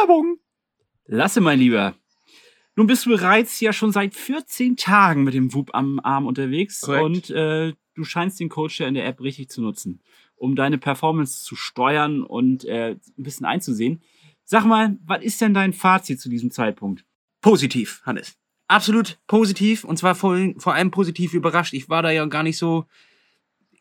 Werbung. Lasse, mein Lieber. Nun bist du bereits ja schon seit 14 Tagen mit dem Whoop am Arm unterwegs Korrekt. und äh, du scheinst den Coach in der App richtig zu nutzen, um deine Performance zu steuern und äh, ein bisschen einzusehen. Sag mal, was ist denn dein Fazit zu diesem Zeitpunkt? Positiv, Hannes. Absolut positiv und zwar vor, vor allem positiv überrascht. Ich war da ja gar nicht so.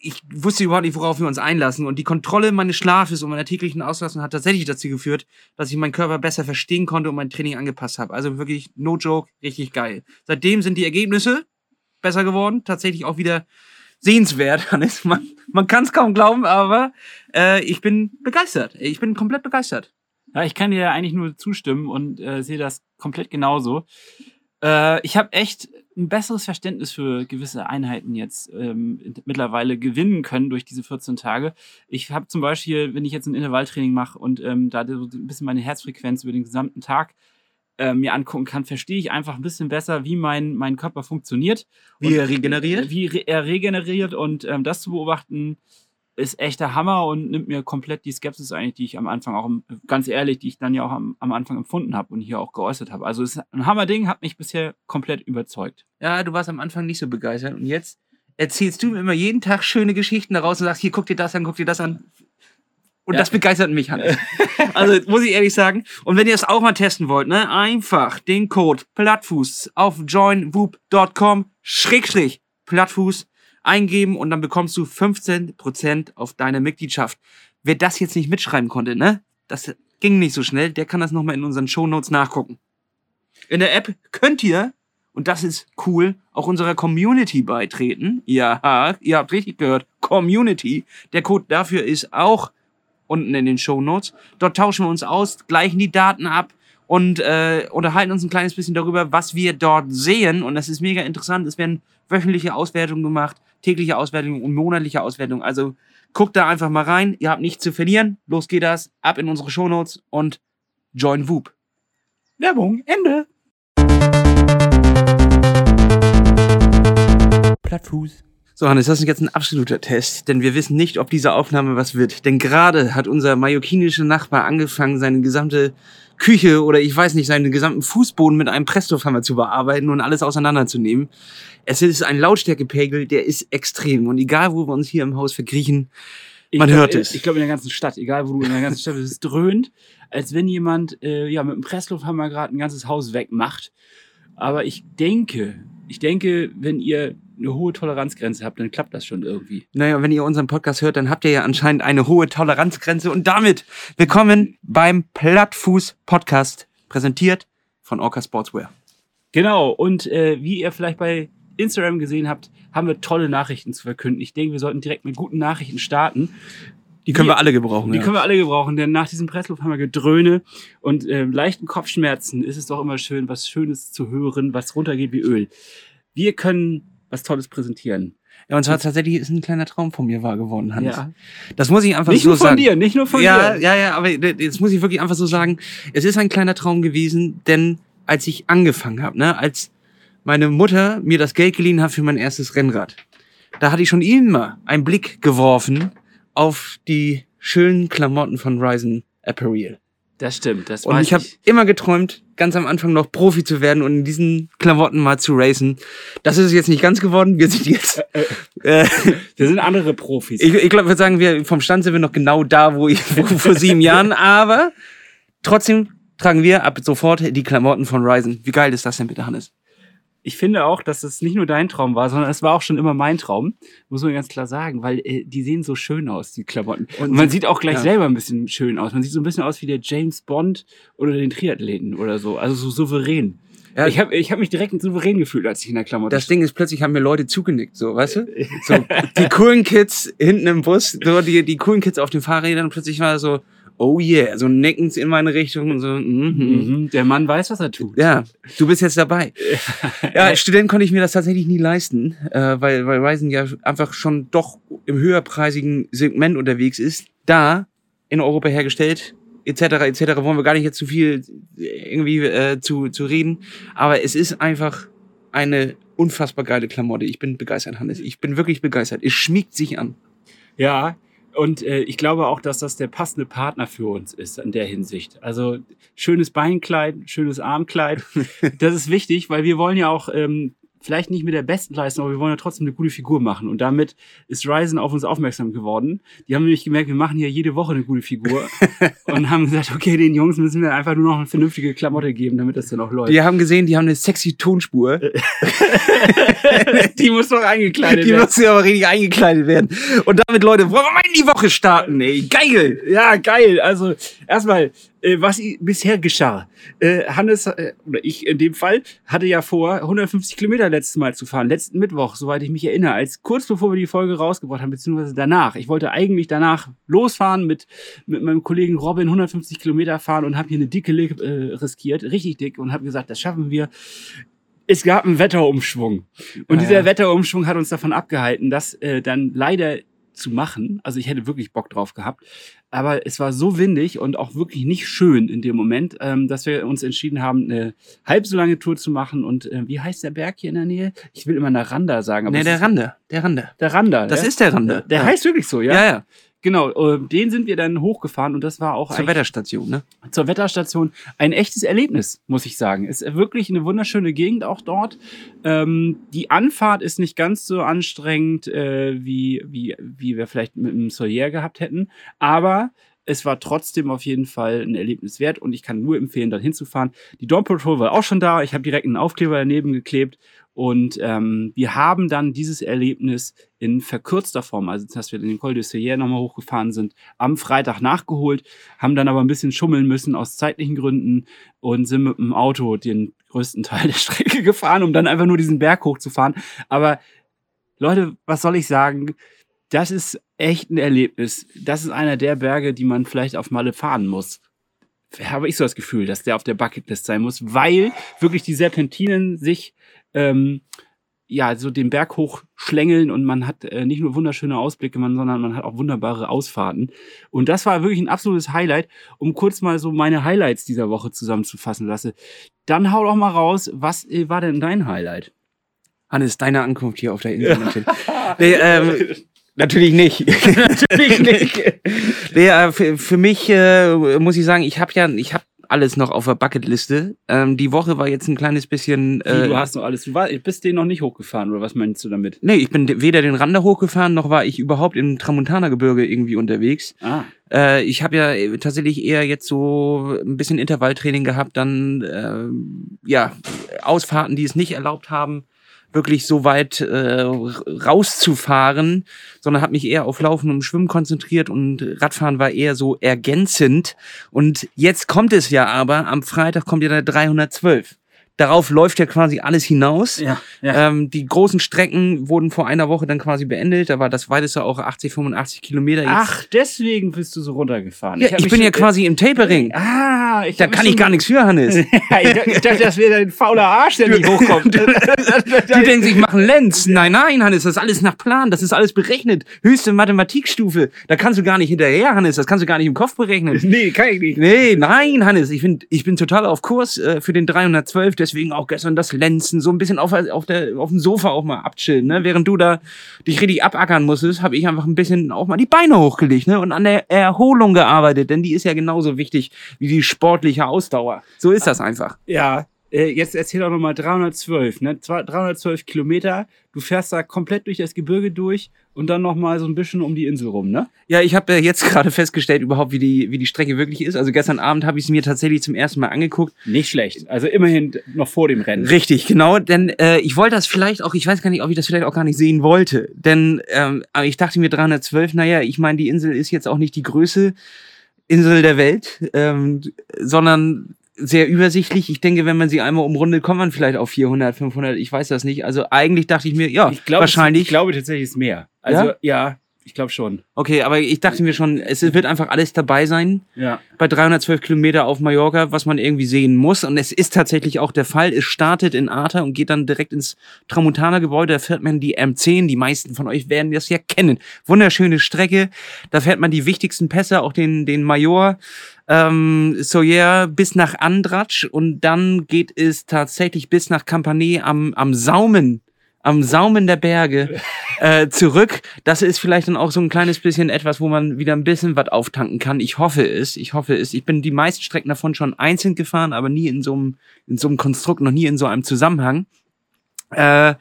Ich wusste überhaupt nicht, worauf wir uns einlassen. Und die Kontrolle meines Schlafes und meiner täglichen Auslastung hat tatsächlich dazu geführt, dass ich meinen Körper besser verstehen konnte und mein Training angepasst habe. Also wirklich, no joke, richtig geil. Seitdem sind die Ergebnisse besser geworden. Tatsächlich auch wieder sehenswert, Hannes. Man, man kann es kaum glauben, aber äh, ich bin begeistert. Ich bin komplett begeistert. Ja, ich kann dir eigentlich nur zustimmen und äh, sehe das komplett genauso. Äh, ich habe echt ein besseres Verständnis für gewisse Einheiten jetzt ähm, mittlerweile gewinnen können durch diese 14 Tage. Ich habe zum Beispiel, wenn ich jetzt ein Intervalltraining mache und ähm, da so ein bisschen meine Herzfrequenz über den gesamten Tag äh, mir angucken kann, verstehe ich einfach ein bisschen besser, wie mein, mein Körper funktioniert. Wie er regeneriert? Wie re er regeneriert und ähm, das zu beobachten ist echt der Hammer und nimmt mir komplett die Skepsis eigentlich, die ich am Anfang auch, ganz ehrlich, die ich dann ja auch am, am Anfang empfunden habe und hier auch geäußert habe. Also es ist ein Hammerding, hat mich bisher komplett überzeugt. Ja, du warst am Anfang nicht so begeistert und jetzt erzählst du mir immer jeden Tag schöne Geschichten daraus und sagst, hier, guck dir das an, guck dir das an. Und Ja. das begeistert mich, Hannes. also, muss ich ehrlich sagen. Und wenn ihr es auch mal testen wollt, ne, einfach den Code Plattfuß auf joinwhoop.com Schrägstrich Plattfuß eingeben und dann bekommst du 15% auf deine Mitgliedschaft. Wer das jetzt nicht mitschreiben konnte, ne, das ging nicht so schnell, der kann das nochmal in unseren Shownotes nachgucken. In der App könnt ihr und das ist cool, auch unserer Community beitreten. Ja, ihr habt richtig gehört, Community. Der Code dafür ist auch unten in den Show Notes. Dort tauschen wir uns aus, gleichen die Daten ab und äh, unterhalten uns ein kleines bisschen darüber, was wir dort sehen. Und das ist mega interessant. Es werden wöchentliche Auswertungen gemacht, tägliche Auswertungen und monatliche Auswertungen. Also guckt da einfach mal rein. Ihr habt nichts zu verlieren. Los geht das. Ab in unsere Show Notes und join Whoop. Werbung, Ende. Plattfuß. So, Hannes, das ist jetzt ein absoluter Test, denn wir wissen nicht, ob diese Aufnahme was wird. Denn gerade hat unser mallorquinischer Nachbar angefangen, seine gesamte Küche oder ich weiß nicht, seinen gesamten Fußboden mit einem Presslufthammer zu bearbeiten und alles auseinanderzunehmen. Es ist ein Lautstärkepegel, der ist extrem. Und egal, wo wir uns hier im Haus verkriechen, Ich Man glaub, hört äh, es. Ich glaube, in der ganzen Stadt, egal wo du in der ganzen Stadt bist, es dröhnt, als wenn jemand äh, ja, mit einem Presslufthammer gerade ein ganzes Haus wegmacht. Aber ich denke, ich denke, wenn ihr eine hohe Toleranzgrenze habt, dann klappt das schon irgendwie. Naja, wenn ihr unseren Podcast hört, dann habt ihr ja anscheinend eine hohe Toleranzgrenze. Und damit willkommen beim Plattfuß Podcast, präsentiert von Orca Sportswear. Genau, und äh, wie ihr vielleicht bei Instagram gesehen habt, haben wir tolle Nachrichten zu verkünden. Ich denke, wir sollten direkt mit guten Nachrichten starten. Die können Wir- wir alle gebrauchen. Die ja. können wir alle gebrauchen, denn nach diesem Presslufthammer-Gedröhne und äh, leichten Kopfschmerzen ist es doch immer schön, was Schönes zu hören, was runtergeht wie Öl. Wir können was Tolles präsentieren. Ja, und zwar tatsächlich ist ein kleiner Traum von mir wahr geworden, Hans. Ja. Das muss ich einfach Nicht so nur von sagen. dir, nicht nur von ja, dir. ja, ja, aber jetzt muss ich wirklich einfach so sagen, es ist ein kleiner Traum gewesen, denn als ich angefangen habe, ne, als meine Mutter mir das Geld geliehen hat für mein erstes Rennrad, da hatte ich schon immer einen Blick geworfen auf die schönen Klamotten von Ryzen Apparel. Das stimmt, das Und ich habe immer geträumt, ganz am Anfang noch Profi zu werden und in diesen Klamotten mal zu racen. Das ist jetzt nicht ganz geworden. Wir sind jetzt. Äh, Wir sind andere Profis. ich ich glaube, wir sagen, wir vom Stand sind wir noch genau da, wo ich wo, vor sieben Jahren. Aber trotzdem tragen wir ab sofort die Klamotten von Ryzen. Wie geil ist das denn bitte, Hannes? Ich finde auch, dass es nicht nur dein Traum war, sondern es war auch schon immer mein Traum, muss man ganz klar sagen, weil äh, die sehen so schön aus, die Klamotten. Und, Und man sieht auch gleich ja. selber ein bisschen schön aus. Man sieht so ein bisschen aus wie der James Bond oder den Triathleten oder so, also so souverän. Ja. Ich habe ich hab mich direkt souverän gefühlt, als ich in der Klamotte Das Ding ist, plötzlich haben mir Leute zugenickt, so, weißt du? So, die coolen Kids hinten im Bus, so, die, die coolen Kids auf den Fahrrädern, und plötzlich war so, oh yeah, so nickend in meine Richtung und so, mhm. Mhm. Der Mann weiß, was er tut. Ja, du bist jetzt dabei. Ja, als Student konnte ich mir das tatsächlich nie leisten, äh, weil, weil Ryzen ja einfach schon doch im höherpreisigen Segment unterwegs ist. Da, in Europa hergestellt, etc., etc., wollen wir gar nicht jetzt zu viel irgendwie äh, zu, zu reden. Aber es ist einfach eine unfassbar geile Klamotte. Ich bin begeistert, Hannes. Ich bin wirklich begeistert. Es schmiegt sich an. Ja, Und äh, ich glaube auch, dass das der passende Partner für uns ist in der Hinsicht. Also schönes Beinkleid, schönes Armkleid. Das ist wichtig, weil wir wollen ja auch ähm, vielleicht nicht mit der besten Leistung, aber wir wollen ja trotzdem eine gute Figur machen. Und damit ist Ryzen auf uns aufmerksam geworden. Die haben nämlich gemerkt, wir machen hier jede Woche eine gute Figur und haben gesagt, okay, den Jungs müssen wir einfach nur noch eine vernünftige Klamotte geben, damit das dann auch läuft. Wir haben gesehen, die haben eine sexy Tonspur. die muss doch eingekleidet Die werden. muss ja aber richtig eingekleidet werden. Und damit, Leute, wollen wir mal in die Woche starten, ey. Geil! Ja, geil. Also erstmal, was i- bisher geschah. Äh, Hannes, äh, oder ich in dem Fall, hatte ja vor, 150 Kilometer letztes Mal zu fahren. Letzten Mittwoch, soweit ich mich erinnere, als kurz bevor wir die Folge rausgebracht haben, beziehungsweise danach. Ich wollte eigentlich danach losfahren mit, mit meinem Kollegen Robin 150 Kilometer fahren und habe hier eine dicke Lippe äh, riskiert, richtig dick, und habe gesagt, das schaffen wir. Es gab einen Wetterumschwung. Und Ja, dieser ja. Wetterumschwung hat uns davon abgehalten, das äh, dann leider zu machen. Also ich hätte wirklich Bock drauf gehabt. Aber es war so windig und auch wirklich nicht schön in dem Moment, ähm, dass wir uns entschieden haben, eine halb so lange Tour zu machen. Und äh, wie heißt der Berg hier in der Nähe? Ich will immer nach Randa sagen. Aber Ne, es der Rande. Der Rande. der Randa. Das ja? ist der Rande. Der ja. heißt wirklich so, ja? Ja, ja. Genau, äh, den sind wir dann hochgefahren und das war auch Zur Wetterstation, ne? zur Wetterstation ein echtes Erlebnis, muss ich sagen. Ist wirklich eine wunderschöne Gegend auch dort. Ähm, die Anfahrt ist nicht ganz so anstrengend, äh, wie, wie, wie wir vielleicht mit dem Sawyer gehabt hätten, aber es war trotzdem auf jeden Fall ein Erlebnis wert und ich kann nur empfehlen, dort hinzufahren. Die Dawn Patrol war auch schon da. Ich habe direkt einen Aufkleber daneben geklebt und ähm, wir haben dann dieses Erlebnis in verkürzter Form, also dass wir den Col de Sierre nochmal hochgefahren sind, am Freitag nachgeholt, haben dann aber ein bisschen schummeln müssen aus zeitlichen Gründen und sind mit dem Auto den größten Teil der Strecke gefahren, um dann einfach nur diesen Berg hochzufahren. Aber Leute, was soll ich sagen? Das ist echt ein Erlebnis. Das ist einer der Berge, die man vielleicht auf Malle fahren muss. Habe ich so das Gefühl, dass der auf der Bucketlist sein muss, weil wirklich die Serpentinen sich ähm, ja so den Berg hoch schlängeln und man hat äh, nicht nur wunderschöne Ausblicke, man, sondern man hat auch wunderbare Ausfahrten. Und das war wirklich ein absolutes Highlight, um kurz mal so meine Highlights dieser Woche zusammenzufassen lasse. Dann hau doch mal raus, was äh, war denn dein Highlight? Hannes, deine Ankunft hier auf der Insel. nee, ähm, natürlich nicht. natürlich nicht. Nee, äh, für, für mich äh, muss ich sagen, ich habe ja, ich habe alles noch auf der Bucketliste. Ähm, die Woche war jetzt ein kleines bisschen. Wie, Äh, du hast noch alles, du war, bist den noch nicht hochgefahren, oder was meinst du damit? nee, ich bin de- weder den Rande hochgefahren, noch war ich überhaupt im Tramontana-Gebirge irgendwie unterwegs. Ah, Äh, ich habe ja äh, tatsächlich eher jetzt so ein bisschen Intervalltraining gehabt, dann äh, ja Ausfahrten, die es nicht erlaubt haben, wirklich so weit äh, rauszufahren, sondern habe mich eher auf Laufen und Schwimmen konzentriert und Radfahren war eher so ergänzend. Und jetzt kommt es ja aber, am Freitag kommt ja der 312. Darauf läuft ja quasi alles hinaus. ja, ja. Ähm, die großen Strecken wurden vor einer Woche dann quasi beendet. Da war das weiteste auch 80, 85 Kilometer. Jetzt Ach, deswegen bist du so runtergefahren. ja, ich, mich bin ja quasi im Tapering. Ah, ich Da kann ich gar nichts für, Hannes. ich, dachte- ich das wäre ein fauler Arsch, der nicht hochkommt. Die denken sich, machen Lenz. Nein, nein, Hannes, das ist alles nach Plan. Das ist alles berechnet. Höchste Mathematikstufe. Da kannst du gar nicht hinterher, Hannes. Das kannst du gar nicht im Kopf berechnen. nee, kann ich nicht. Nee, nein, Hannes, ich bin, ich bin total auf Kurs äh, für den 312, deswegen auch gestern das Lenzen, so ein bisschen auf, auf, der, auf dem Sofa auch mal abchillen, ne? Während du da dich richtig abackern musstest, habe ich einfach ein bisschen auch mal die Beine hochgelegt, ne? Und an der Erholung gearbeitet, denn die ist ja genauso wichtig wie die sportliche Ausdauer. So ist das einfach. Ja, äh, jetzt erzähl doch nochmal 312, ne? Zwei- 312 Kilometer. Du fährst da komplett durch das Gebirge durch und dann nochmal so ein bisschen um die Insel rum, ne? Ja, ich habe äh, jetzt gerade festgestellt überhaupt, wie die, wie die Strecke wirklich ist. Also gestern Abend habe ich sie mir tatsächlich zum ersten Mal angeguckt. Nicht schlecht. Also immerhin noch vor dem Rennen. Richtig, genau, denn äh, ich wollte das vielleicht auch, ich weiß gar nicht, ob ich das vielleicht auch gar nicht sehen wollte, denn ähm, aber ich dachte mir 312, naja, ich meine, die Insel ist jetzt auch nicht die größte Insel der Welt, ähm, sondern sehr übersichtlich. Ich denke, wenn man sie einmal umrundet, kommt man vielleicht auf 400, 500, ich weiß das nicht. Also eigentlich dachte ich mir, ja, Ich glaube, wahrscheinlich. Ich glaube tatsächlich ist mehr. Also Ja? ja, ich glaube schon. okay, aber ich dachte mir schon, es wird einfach alles dabei sein. Ja. bei 312 Kilometer auf Mallorca, was man irgendwie sehen muss. Und es ist tatsächlich auch der Fall. Es startet in Arta und geht dann direkt ins Tramontana-Gebäude. Da fährt man die M10. Die meisten von euch werden das ja kennen. Wunderschöne Strecke. Da fährt man die wichtigsten Pässe, auch den, den Major, ähm, Soyer bis nach Andratsch. Und dann geht es tatsächlich bis nach Campanet am, am Saumen. Am Saumen der Berge äh, zurück. Das ist vielleicht dann auch so ein kleines bisschen etwas, wo man wieder ein bisschen was auftanken kann. Ich hoffe es. Ich hoffe es. Ich bin die meisten Strecken davon schon einzeln gefahren, aber nie in so einem, in so einem Konstrukt, noch nie in so einem Zusammenhang. Äh,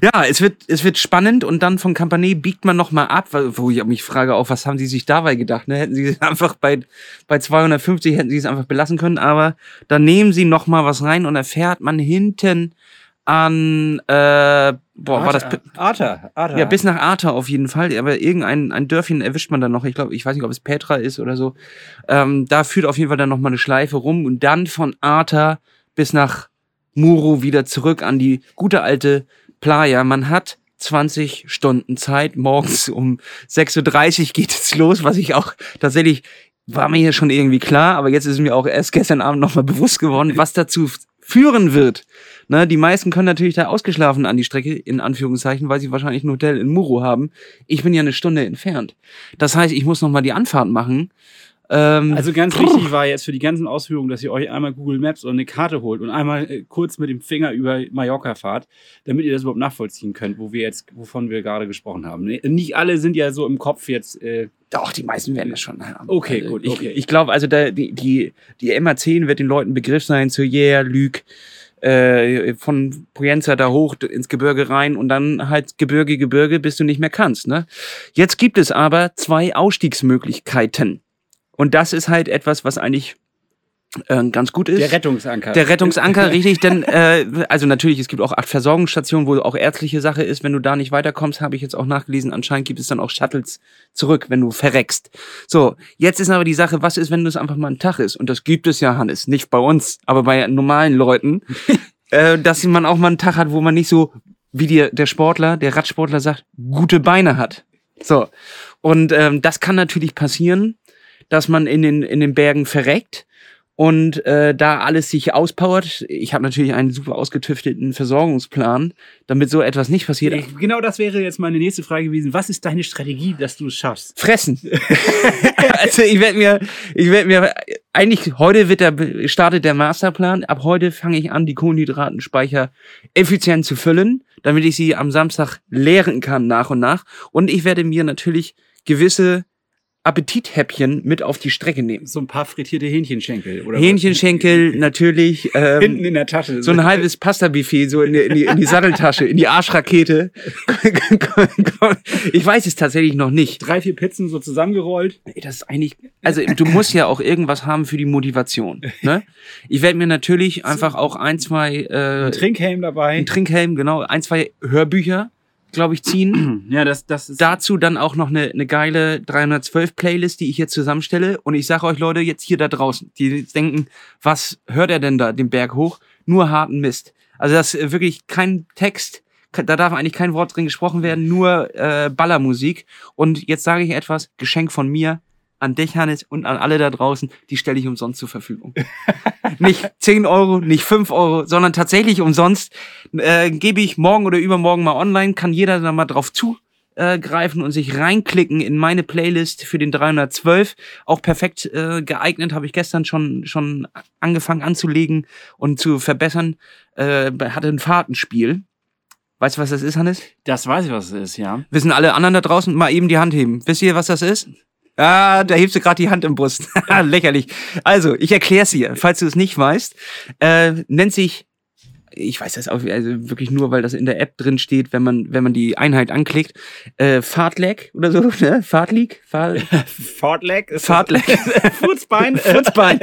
ja, es wird, es wird spannend und dann von Campanet biegt man nochmal ab, wo ich mich frage auch, was haben sie sich dabei gedacht? Ne? Hätten sie einfach bei, bei 250 hätten sie es einfach belassen können, aber dann nehmen sie nochmal was rein und erfährt man hinten an, äh, boah, Arta, war das, Arta, Arta. ja, bis nach Arta auf jeden Fall, aber irgendein ein Dörfchen erwischt man dann noch, ich glaube, ich weiß nicht, ob es Petra ist oder so, ähm, da führt auf jeden Fall dann nochmal eine Schleife rum und dann von Arta bis nach Muro wieder zurück an die gute alte Playa. Man hat 20 Stunden Zeit. Morgens um 6.30 Uhr geht es los, was ich auch tatsächlich war mir hier schon irgendwie klar, aber jetzt ist mir auch erst gestern Abend nochmal bewusst geworden, was dazu führen wird. Ne, die meisten können natürlich da ausgeschlafen an die Strecke, in Anführungszeichen, weil sie wahrscheinlich ein Hotel in Muro haben. Ich bin ja eine Stunde entfernt. Das heißt, ich muss nochmal die Anfahrt machen. Ähm, Also ganz wichtig war jetzt für die ganzen Ausführungen, dass ihr euch einmal Google Maps oder eine Karte holt und einmal äh, kurz mit dem Finger über Mallorca fahrt, damit ihr das überhaupt nachvollziehen könnt, wo wir jetzt, wovon wir gerade gesprochen haben. Ne? Nicht alle sind ja so im Kopf jetzt. Äh, Doch, die meisten werden das schon haben. Okay, Also gut, Ich, okay. ich glaube, also da, die, die, die MA10 wird den Leuten Begriff sein zu Yeah, Lüg, äh, von Poyenza da hoch ins Gebirge rein und dann halt Gebirge, Gebirge, bis du nicht mehr kannst. Ne? Jetzt gibt es aber zwei Ausstiegsmöglichkeiten. Und das ist halt etwas, was eigentlich äh, ganz gut ist. der Rettungsanker. Der Rettungsanker, richtig, denn äh, also natürlich, es gibt auch acht Versorgungsstationen, wo auch ärztliche Sache ist. Wenn du da nicht weiterkommst, habe ich jetzt auch nachgelesen, anscheinend gibt es dann auch Shuttles zurück, wenn du verreckst. So, jetzt ist aber die Sache, was ist, wenn das einfach mal ein Tag ist? Und das gibt es ja, Hannes, nicht bei uns, aber bei normalen Leuten, äh, dass man auch mal einen Tag hat, wo man nicht so, wie die, der Sportler, der Radsportler sagt, gute Beine hat. So, und ähm, das kann natürlich passieren, dass man in den, in den Bergen verreckt und äh, da alles sich auspowert. Ich habe natürlich einen super ausgetüfteten Versorgungsplan, damit so etwas nicht passiert. Ich, genau das wäre jetzt meine nächste Frage gewesen. Was ist deine Strategie, dass du es schaffst? Fressen. also ich werde mir, ich werde mir, eigentlich heute wird der, startet der Masterplan. Ab heute fange ich an, die Kohlenhydratenspeicher effizient zu füllen, damit ich sie am Samstag leeren kann nach und nach. Und ich werde mir natürlich gewisse Appetithäppchen mit auf die Strecke nehmen. So ein paar frittierte Hähnchenschenkel. Oder Hähnchenschenkel natürlich. Ähm, Hinten in der Tasche. so ein halbes Pasta-Buffet so in die, in, die, in die Satteltasche, in die Arschrakete. ich weiß es tatsächlich noch nicht. Drei, vier Pizzen so zusammengerollt. Das ist eigentlich, also du musst ja auch irgendwas haben für die Motivation. Ne? Ich werde mir natürlich einfach auch ein, zwei, äh, Ein Trinkhelm dabei. ein Trinkhelm, genau, ein, zwei Hörbücher, glaube ich, ziehen. Ja, das, das ist. Dazu dann auch noch eine, eine geile 312 Playlist, die ich jetzt zusammenstelle. Und ich sage euch Leute, jetzt hier da draußen, die denken, was hört er denn da den Berg hoch? Nur harten Mist. Also das ist wirklich kein Text, da darf eigentlich kein Wort drin gesprochen werden, nur äh, Ballermusik. Und jetzt sage ich etwas, Geschenk von mir an dich, Hannes, und an alle da draußen, die stelle ich umsonst zur Verfügung. nicht 10 Euro, nicht 5 Euro, sondern tatsächlich umsonst äh, gebe ich morgen oder übermorgen mal online, kann jeder da mal drauf zugreifen und sich reinklicken in meine Playlist für den 312. Auch perfekt äh, geeignet, habe ich gestern schon, schon angefangen anzulegen und zu verbessern. Äh, hatte ein Fahrtenspiel. Weißt du, was das ist, Hannes? Das weiß ich, was es ist, ja. Wissen alle anderen da draußen mal eben die Hand heben. Wisst ihr, was das ist? Ah, da hebst du gerade die Hand im Brust. Lächerlich. Also, ich erkläre es dir, falls du es nicht weißt. Äh, nennt sich, ich weiß das auch also wirklich nur, weil das in der App drin steht, wenn man, wenn man die Einheit anklickt. Äh, Fahrtlag oder so, ne? Fahrtleak? Fahr Fahrtleg. Fahrtlag. Furzbein. Furzbein.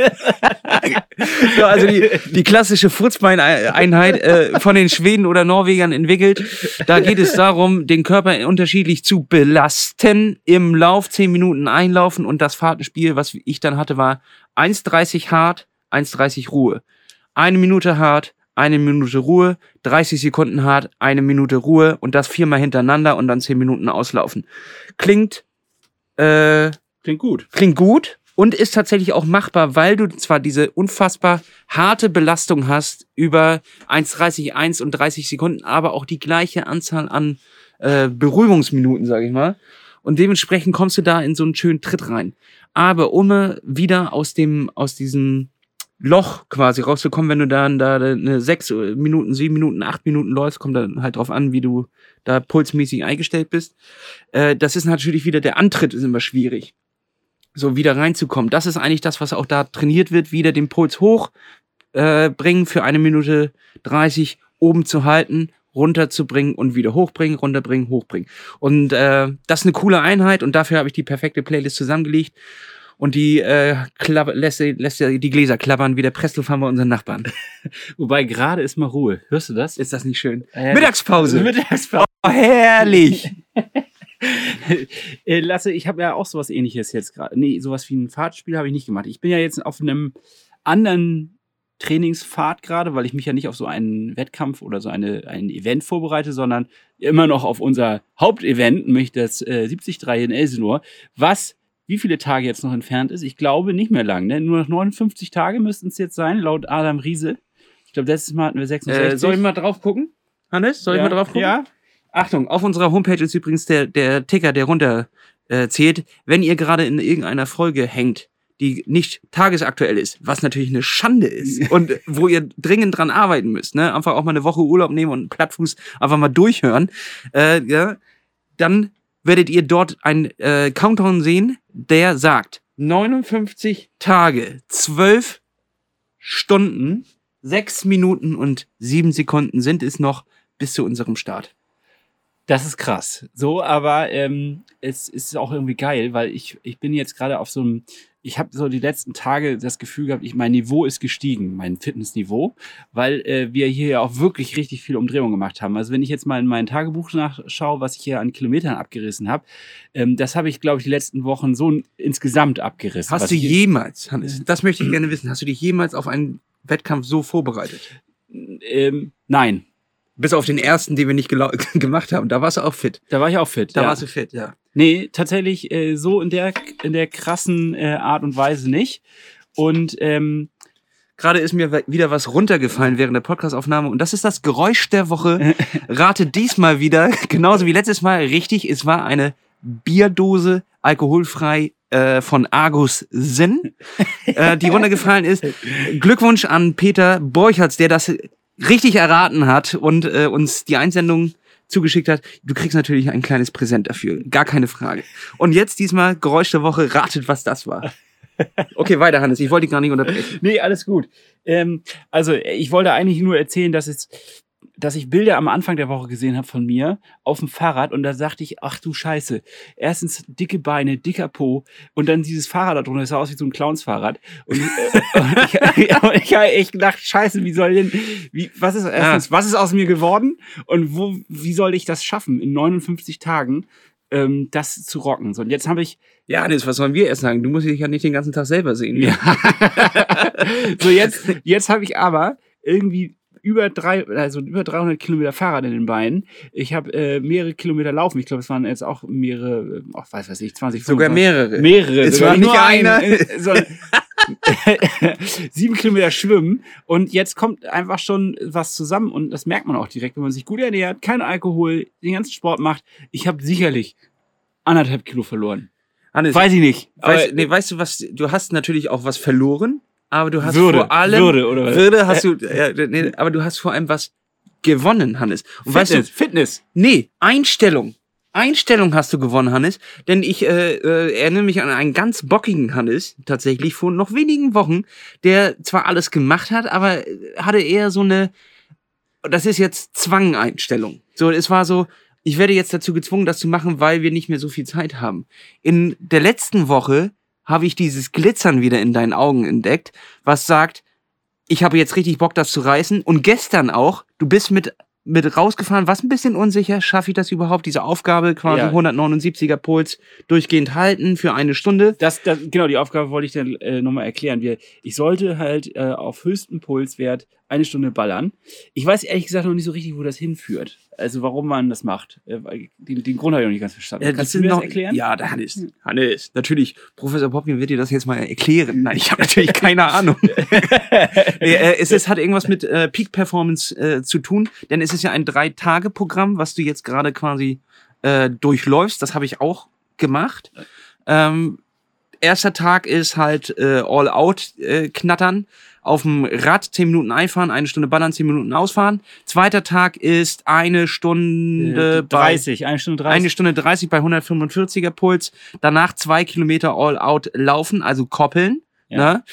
so, also die, die klassische Furzbeineinheit äh, von den Schweden oder Norwegern entwickelt. Da geht es darum, den Körper unterschiedlich zu belasten. Im Lauf 10 Minuten einlaufen und das Fahrtenspiel, was ich dann hatte, war 1,30 hart, 1,30 Ruhe. Eine Minute hart, eine Minute Ruhe, 30 Sekunden hart, eine Minute Ruhe und das viermal hintereinander und dann 10 Minuten auslaufen. Klingt äh, Klingt gut. klingt gut und ist tatsächlich auch machbar, weil du zwar diese unfassbar harte Belastung hast über 1,30, 1 und 30 Sekunden, aber auch die gleiche Anzahl an äh, Beruhigungsminuten, sage ich mal. Und dementsprechend kommst du da in so einen schönen Tritt rein. Aber um wieder aus dem, aus diesem Loch quasi rauszukommen, wenn du dann da eine sechs Minuten, sieben Minuten, acht Minuten läufst, kommt dann halt drauf an, wie du da pulsmäßig eingestellt bist. Äh, das ist natürlich wieder, der Antritt ist immer schwierig. So wieder reinzukommen. Das ist eigentlich das, was auch da trainiert wird, wieder den Puls hoch äh, bringen für eine Minute 30, oben zu halten, runterzubringen und wieder hochbringen, runterbringen, hochbringen. Und äh, das ist eine coole Einheit und dafür habe ich die perfekte Playlist zusammengelegt und die äh, klapper, lässt, lässt die Gläser klappern wie der Presslufthammer unseren Nachbarn. Wobei gerade ist mal Ruhe. Hörst du das? Ist das nicht schön? Äh, Mittagspause. Mittagspause. Oh, herrlich. äh, Lasse, ich habe ja auch sowas ähnliches jetzt gerade. Nee, sowas wie ein Fahrtspiel habe ich nicht gemacht. Ich bin ja jetzt auf einem anderen Trainingspfad gerade, weil ich mich ja nicht auf so einen Wettkampf oder so eine, ein Event vorbereite, sondern immer noch auf unser Hauptevent, nämlich das äh, 73 in Elsinore, was wie viele Tage jetzt noch entfernt ist. Ich glaube nicht mehr lang, ne? Nur noch 59 Tage müssten es jetzt sein, laut Adam Riese. Ich glaube, letztes Mal hatten wir 66. Äh, soll ich mal drauf gucken? Hannes, soll ja, ich mal drauf gucken? Ja. Achtung, auf unserer Homepage ist übrigens der, der Ticker, der runter äh, zählt. Wenn ihr gerade in irgendeiner Folge hängt, die nicht tagesaktuell ist, was natürlich eine Schande ist und wo ihr dringend dran arbeiten müsst, ne? einfach auch mal eine Woche Urlaub nehmen und einen Plattfuß einfach mal durchhören, äh, ja, dann werdet ihr dort einen äh, Countdown sehen, der sagt 59 Tage, 12 Stunden, 6 Minuten und 7 Sekunden sind es noch bis zu unserem Start. Das ist krass. So, aber ähm, es ist auch irgendwie geil, weil ich, ich bin jetzt gerade auf so einem, ich habe so die letzten Tage das Gefühl gehabt, ich, mein Niveau ist gestiegen, mein Fitnessniveau, weil äh, wir hier ja auch wirklich richtig viel Umdrehung gemacht haben. Also wenn ich jetzt mal in mein Tagebuch nachschaue, was ich hier an Kilometern abgerissen habe, ähm, das habe ich, glaube ich, die letzten Wochen so insgesamt abgerissen. Hast du jemals, Hannes, das möchte ich gerne wissen, hast du dich jemals auf einen Wettkampf so vorbereitet? Ähm, nein, Bis auf den ersten, den wir nicht gemacht haben. Da warst du auch fit. da war ich auch fit. Da ja. warst du fit, ja. Nee, tatsächlich äh, so in der, in der krassen äh, Art und Weise nicht. Und ähm, Gerade ist mir wieder was runtergefallen während der Podcastaufnahme und das ist das Geräusch der Woche. Rate diesmal wieder, genauso wie letztes Mal, richtig, es war eine Bierdose, alkoholfrei äh, von Argus Sinn, äh, die runtergefallen ist. Glückwunsch an Peter Borchertz, der das richtig erraten hat und äh, uns die Einsendung zugeschickt hat. Du kriegst natürlich ein kleines Präsent dafür, gar keine Frage. Und jetzt diesmal Geräusch der Woche, ratet, was das war. Okay, weiter, Hannes, ich wollte dich gar nicht unterbrechen. nee, alles gut. Ähm, also ich wollte eigentlich nur erzählen, dass es dass ich Bilder am Anfang der Woche gesehen habe von mir auf dem Fahrrad und da sagte ich, ach du Scheiße, erstens dicke Beine, dicker Po und dann dieses Fahrrad da drunter, das sah aus wie so ein Clownsfahrrad. Und, äh, und ich, ich habe echt gedacht, Scheiße, wie soll denn, wie, was ist erstens, was ist aus mir geworden und wo, wie soll ich das schaffen, in 59 Tagen ähm, das zu rocken? So, und jetzt habe ich Ja, Hannes, was sollen wir erst sagen? Du musst dich ja nicht den ganzen Tag selber sehen. Ja. so, jetzt, jetzt habe ich aber irgendwie über drei, also über 300 Kilometer Fahrrad in den Beinen. Ich habe äh, mehrere Kilometer laufen. Ich glaube, es waren jetzt auch mehrere, ach, weiß weiß ich, 20, Sogar 25. mehrere. Mehrere. Es sogar war nicht nur ein, einer. äh, sondern sieben Kilometer schwimmen und jetzt kommt einfach schon was zusammen und das merkt man auch direkt, wenn man sich gut ernährt, kein Alkohol, den ganzen Sport macht. Ich habe sicherlich anderthalb Kilo verloren. Hannes, Weiß ich nicht. aber- nee, weißt du was? Du hast natürlich auch was verloren, aber du hast Würde, vor allem Würde, oder was? Würde hast du, ja, nee, aber du hast vor allem was gewonnen, Hannes. Und weißt du, Fitness, Fitness. Nee, Einstellung. Einstellung hast du gewonnen, Hannes. Denn ich äh, äh, erinnere mich an einen ganz bockigen Hannes, tatsächlich vor noch wenigen Wochen, der zwar alles gemacht hat, aber äh, hatte eher so eine, das ist jetzt Zwangeinstellung. So, es war so, ich werde jetzt dazu gezwungen, das zu machen, weil wir nicht mehr so viel Zeit haben. In der letzten Woche habe ich dieses Glitzern wieder in deinen Augen entdeckt, was sagt, ich habe jetzt richtig Bock, das zu reißen. Und gestern auch, du bist mit, mit rausgefahren, warst ein bisschen unsicher, schaffe ich das überhaupt, diese Aufgabe, quasi Ja. 179er Puls durchgehend halten für eine Stunde. Das, das, genau, die Aufgabe wollte ich dann äh, nochmal erklären. Wir, ich sollte halt äh, auf höchstem Pulswert eine Stunde ballern. Ich weiß ehrlich gesagt noch nicht so richtig, wo das hinführt. Also warum man das macht. Äh, den, den Grund habe ich noch nicht ganz verstanden. Ja, Kannst du mir noch- das erklären? Ja, der Hannes. Hannes, natürlich. Professor Poppin wird dir das jetzt mal erklären. Nein, ich habe natürlich keine Ahnung. nee, äh, es ist, hat irgendwas mit äh, Peak Performance äh, zu tun, denn es ist ja ein Drei-Tage-Programm, was du jetzt gerade quasi äh, durchläufst. Das habe ich auch gemacht. Ähm, erster Tag ist halt äh, All-Out äh, knattern. Auf dem Rad 10 Minuten einfahren, eine Stunde ballern, 10 Minuten ausfahren. Zweiter Tag ist eine Stunde Äh, 30, eine Stunde 30. eine Stunde 30 bei 145er Puls. Danach zwei Kilometer All-Out laufen, also koppeln. Ja. Ne?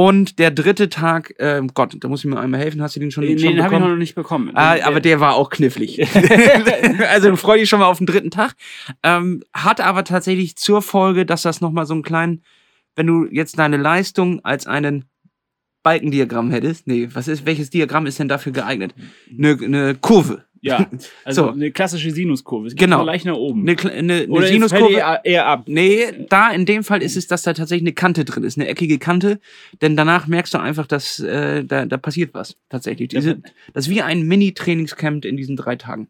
Und der dritte Tag, ähm, Gott, da muss ich mir einmal helfen. Hast du den schon, nee, schon den habe ich bekommen? noch nicht bekommen. Ah, Den- aber der war auch knifflig. also freu dich schon mal auf den dritten Tag. Ähm, hat aber tatsächlich zur Folge, dass das nochmal so einen kleinen, wenn du jetzt deine Leistung als einen Balkendiagramm hättest, nee, was ist, welches Diagramm ist denn dafür geeignet? Eine, eine Kurve. Ja, also So. eine klassische Sinuskurve. Es geht Genau. nur leicht nach oben. Eine, eine, eine Sinuskurve. eher, eher ab. Nee, da in dem Fall ist es, dass da tatsächlich eine Kante drin ist, eine eckige Kante. Denn danach merkst du einfach, dass äh, da, da passiert was. Tatsächlich. Diese, das ist wie ein Mini-Trainingscamp in diesen drei Tagen.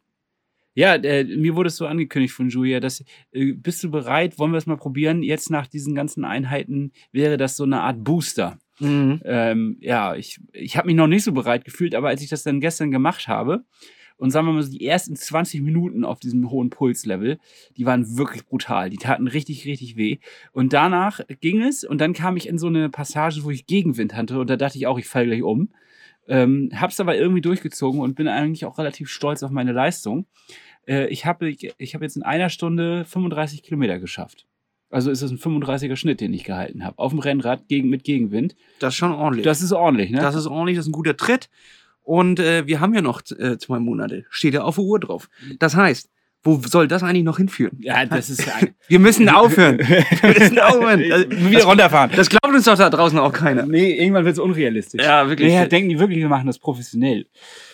Ja, äh, mir wurde es so angekündigt von Julia, dass äh, bist du bereit, wollen wir es mal probieren? Jetzt nach diesen ganzen Einheiten wäre das so eine Art Booster. Ähm, ja, ich, ich habe mich noch nicht so bereit gefühlt, aber als ich das dann gestern gemacht habe und sagen wir mal so die ersten 20 Minuten auf diesem hohen Pulslevel, die waren wirklich brutal. Die taten richtig, richtig weh. Und danach ging es und dann kam ich in so eine Passage, wo ich Gegenwind hatte und da dachte ich auch, ich falle gleich um. Ähm, hab's aber irgendwie durchgezogen und bin eigentlich auch relativ stolz auf meine Leistung. Äh, ich habe ich hab jetzt in einer Stunde 35 Kilometer geschafft. Also ist es ein 35er Schnitt, den ich gehalten habe. Auf dem Rennrad gegen, mit Gegenwind. Das ist schon ordentlich. Das ist ordentlich, ne? Das ist ordentlich, das ist ein guter Tritt. Und äh, wir haben ja noch äh, zwei Monate. Steht ja auf der Uhr drauf. Das heißt, wo soll das eigentlich noch hinführen? ja, das ist ein, Wir müssen aufhören. Wir müssen aufhören. Wieder runterfahren. Das glaubt uns doch da draußen auch keiner. Nee, irgendwann wird es unrealistisch. Ja, wirklich. Ja, denken die wirklich, wir machen das professionell.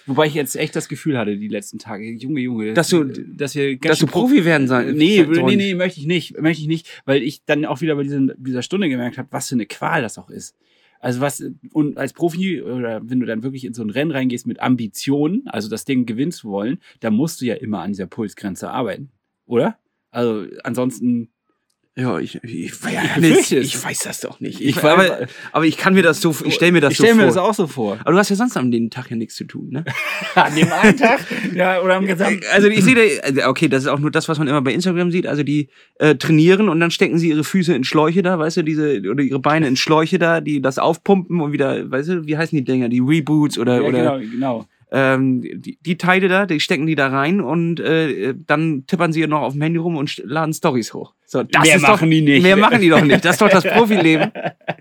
Wobei ich jetzt echt das Gefühl hatte, die letzten Tage, Junge, Junge, Dass du- dass wir Dass du Profi werden sein. Nee, nee, nee, möchte ich nicht. Möchte ich nicht, weil ich dann auch wieder bei diesen, dieser Stunde gemerkt habe, was für eine Qual das auch ist. Also was, und als Profi, oder wenn du dann wirklich in so ein Rennen reingehst mit Ambitionen, also das Ding gewinnen zu wollen, dann musst du ja immer an dieser Pulsgrenze arbeiten. Oder? Also ansonsten. Ja, ich, ich, ich, befürchte es. ich weiß das doch nicht. Ich Ich, weiß- aber, aber ich kann mir das so, ich stelle mir das ich so stelle vor. mir das auch so vor. aber du hast ja sonst an dem Tag ja nichts zu tun, ne? An dem einen Tag? ja, oder am gesamten. Also ich sehe, da- also, okay, das ist auch nur das, was man immer bei Instagram sieht. Also die äh, trainieren und dann stecken sie ihre Füße in Schläuche da, weißt du, diese oder ihre Beine in Schläuche da, die das aufpumpen und wieder, weißt du, wie heißen die Dinger, die Reboots oder Ja, oder genau, genau. Ähm, die, die Teile da, die stecken die da rein und äh, dann tippern sie noch auf dem Handy rum und laden Stories hoch. So, das Mehr ist machen doch, die nicht. Mehr machen die doch nicht. Das ist doch das Profileben.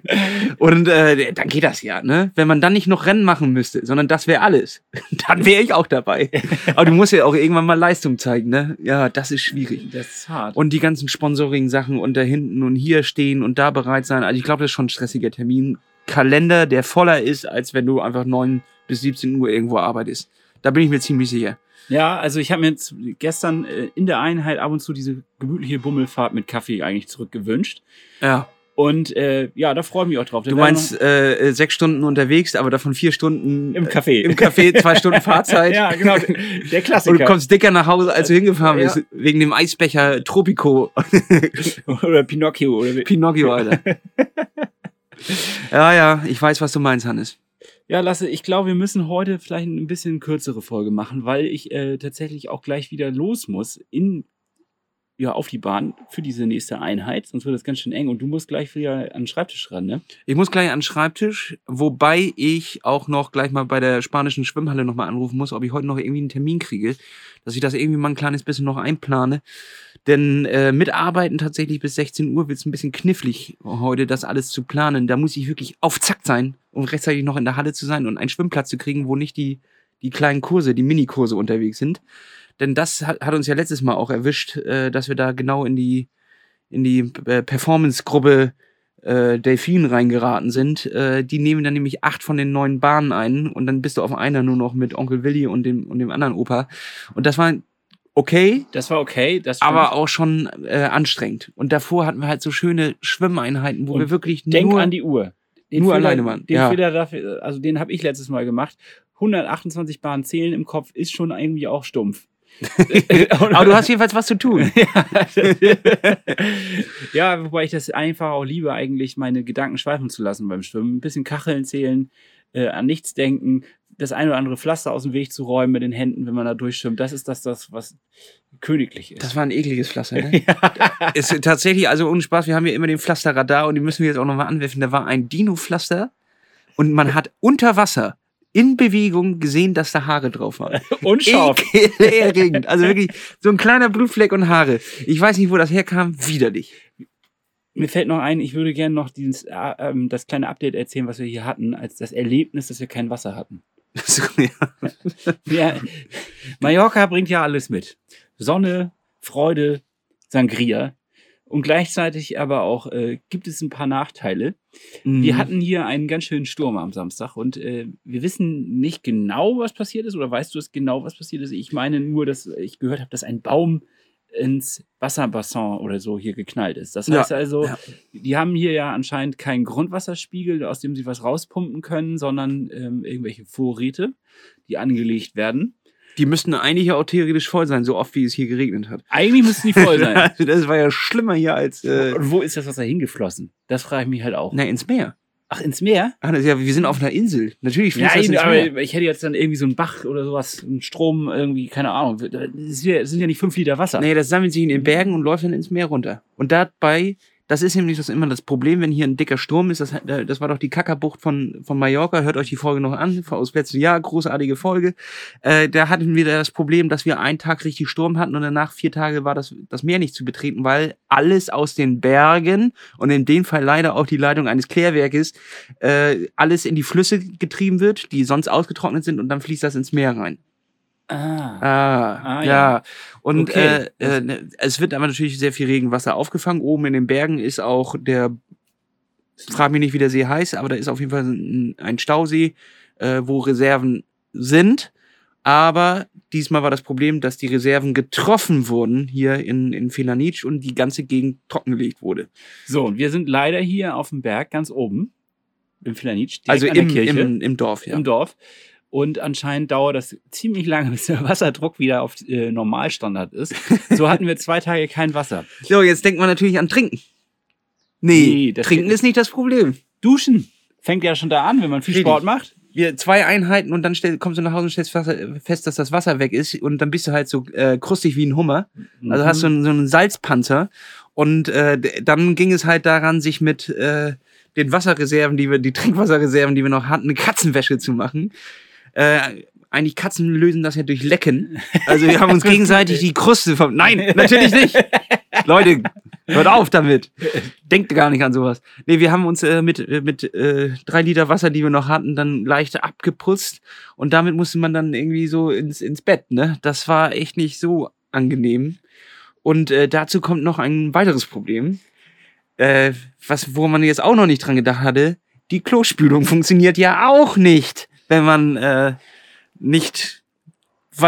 Und äh, dann geht das ja, ne? Wenn man dann nicht noch Rennen machen müsste, sondern das wäre alles, dann wäre ich auch dabei. Aber du musst ja auch irgendwann mal Leistung zeigen, ne? Ja, das ist schwierig. Das ist hart. Und die ganzen Sponsoring-Sachen und da hinten und hier stehen und da bereit sein. Also ich glaube, das ist schon ein stressiger Terminkalender, der voller ist, als wenn du einfach 9 bis 17 Uhr irgendwo arbeitest. Da bin ich mir ziemlich sicher. Ja, also ich habe mir jetzt gestern äh, in der Einheit ab und zu diese gemütliche Bummelfahrt mit Kaffee eigentlich zurückgewünscht. Ja. Und äh, ja, da freue ich mich auch drauf. Du meinst äh, äh, sechs Stunden unterwegs, aber davon vier Stunden Im Café. Äh, im Café, zwei Stunden Fahrzeit. ja, genau, der Klassiker. Und du kommst dicker nach Hause, als du hingefahren Ja. bist, wegen dem Eisbecher Tropico oder Pinocchio. Oder Pinocchio, Alter. ja, ja, ich weiß, was du meinst, Hannes. Ja, Lasse, ich glaube, wir müssen heute vielleicht ein bisschen kürzere Folge machen, weil ich äh, tatsächlich auch gleich wieder los muss in ja, auf die Bahn für diese nächste Einheit, sonst wird das ganz schön eng und du musst gleich wieder an den Schreibtisch ran, ne? Ich muss gleich an den Schreibtisch, wobei ich auch noch gleich mal bei der spanischen Schwimmhalle nochmal anrufen muss, ob ich heute noch irgendwie einen Termin kriege, dass ich das irgendwie mal ein kleines bisschen noch einplane. Denn äh, mitarbeiten tatsächlich bis 16 Uhr wird es ein bisschen knifflig heute, das alles zu planen. Da muss ich wirklich auf Zack sein, um rechtzeitig noch in der Halle zu sein und einen Schwimmplatz zu kriegen, wo nicht die, die kleinen Kurse, die Minikurse unterwegs sind. Denn das hat, hat uns ja letztes Mal auch erwischt, äh, dass wir da genau in die, in die äh, Performance-Gruppe äh, Delfin reingeraten sind. Äh, die nehmen dann nämlich acht von den neuen Bahnen ein und dann bist du auf einer nur noch mit Onkel Willi und dem, und dem anderen Opa. Und das war okay, Das war okay, das aber auch schon äh, anstrengend. Und davor hatten wir halt so schöne Schwimmeinheiten, wo Und wir wirklich Denk nur an die Uhr. nur alleine waren, Den ja. Fehler dafür, also den habe ich letztes Mal gemacht. 128 Bahnen zählen im Kopf ist schon irgendwie auch stumpf. Aber du hast jedenfalls was zu tun. ja, wobei ich das einfach auch liebe, eigentlich meine Gedanken schweifen zu lassen beim Schwimmen. Ein bisschen Kacheln zählen, äh, an nichts denken, das ein oder andere Pflaster aus dem Weg zu räumen mit den Händen, wenn man da durchschwimmt. Das ist das, das was königlich ist. Das war ein ekliges Pflaster, ne? ist tatsächlich, also ohne Spaß, wir haben ja immer den Pflasterradar und die müssen wir jetzt auch nochmal anwerfen. Da war ein Dino-Pflaster und man hat unter Wasser in Bewegung gesehen, dass da Haare drauf waren. Unscharf. Ekelerregend. Also wirklich so ein kleiner Blutfleck und Haare. Ich weiß nicht, wo das herkam. Widerlich. Mir fällt noch ein, ich würde gerne noch dieses, äh, ähm, das kleine Update erzählen, was wir hier hatten, als das Erlebnis, dass wir kein Wasser hatten. Ja. Mallorca bringt ja alles mit. Sonne, Freude, Sangria. Und gleichzeitig aber auch äh, gibt es ein paar Nachteile. Wir Mhm. hatten hier einen ganz schönen Sturm am Samstag und äh, wir wissen nicht genau, was passiert ist. Oder weißt du es genau, was passiert ist? Ich meine nur, dass ich gehört habe, dass ein Baum ins Wasserbassin oder so hier geknallt ist. Das Ja, heißt also, ja. die haben hier ja anscheinend keinen Grundwasserspiegel, aus dem sie was rauspumpen können, sondern ähm, irgendwelche Vorräte, die angelegt werden. Die müssten eigentlich ja auch theoretisch voll sein, so oft wie es hier geregnet hat. Eigentlich müssten die voll sein. Also das war ja schlimmer hier als äh, Und wo ist das Wasser hingeflossen? Das frage ich mich halt auch. na, ins Meer. Ach, ins Meer? Das, ja, wir sind auf einer Insel. Natürlich fließt das Nein, Meer. aber ich hätte jetzt dann irgendwie so einen Bach oder sowas, einen Strom irgendwie, keine Ahnung. Das das sind ja nicht fünf Liter Wasser. Nee, das sammelt sich in den Bergen und läuft dann ins Meer runter. Und dabei, das ist nämlich das immer das Problem, wenn hier ein dicker Sturm ist. Das, das war doch die Kackerbucht von, von Mallorca. Hört euch die Folge noch an, aus letztem Jahr, großartige Folge. Äh, da hatten wir das Problem, dass wir einen Tag richtig Sturm hatten und danach vier Tage war das, das Meer nicht zu betreten, weil alles aus den Bergen und in dem Fall leider auch die Leitung eines Klärwerkes, äh, alles in die Flüsse getrieben wird, die sonst ausgetrocknet sind und dann fließt das ins Meer rein. Ah. Ah, Ah, ja. ja. Und Okay. äh, äh, ne, es wird aber natürlich sehr viel Regenwasser aufgefangen. Oben in den Bergen ist auch der, frag mich nicht, wie der See heißt, aber da ist auf jeden Fall ein, ein Stausee, äh, wo Reserven sind. Aber diesmal war das Problem, dass die Reserven getroffen wurden hier in, in Felanitsch und die ganze Gegend trockengelegt wurde. So, und wir sind leider hier auf dem Berg ganz oben, im Filanitsch, direkt Also im, im, im Dorf, ja. im Dorf. Und anscheinend dauert das ziemlich lange, bis der Wasserdruck wieder auf äh, Normalstandard ist. So hatten wir zwei Tage kein Wasser. So, jetzt denkt man natürlich an Trinken. Nee, Nee, das Trinken ist nicht das Problem. Duschen fängt ja schon da an, wenn man viel Richtig. Sport macht. wir zwei Einheiten und dann stell, kommst du nach Hause und stellst fest, dass das Wasser weg ist und dann bist du halt so äh, krustig wie ein Hummer. Also hast du einen, so einen Salzpanzer und äh, dann ging es halt daran, sich mit äh, den Wasserreserven, die wir, die Trinkwasserreserven, die wir noch hatten, eine Katzenwäsche zu machen. Äh, eigentlich Katzen lösen das ja durch Lecken. Also wir haben uns gegenseitig die Kruste vom. Nein, natürlich nicht. Leute, hört auf damit. Denkt gar nicht an sowas. Nee, wir haben uns äh, mit, äh, mit äh, drei Liter Wasser, die wir noch hatten, dann leicht abgeputzt. Und damit musste man dann irgendwie so ins, ins Bett, ne? Das war echt nicht so angenehm. Und äh, dazu kommt noch ein weiteres Problem. Äh, was, wo man jetzt auch noch nicht dran gedacht hatte. Die Klospülung funktioniert ja auch nicht, wenn man äh, nicht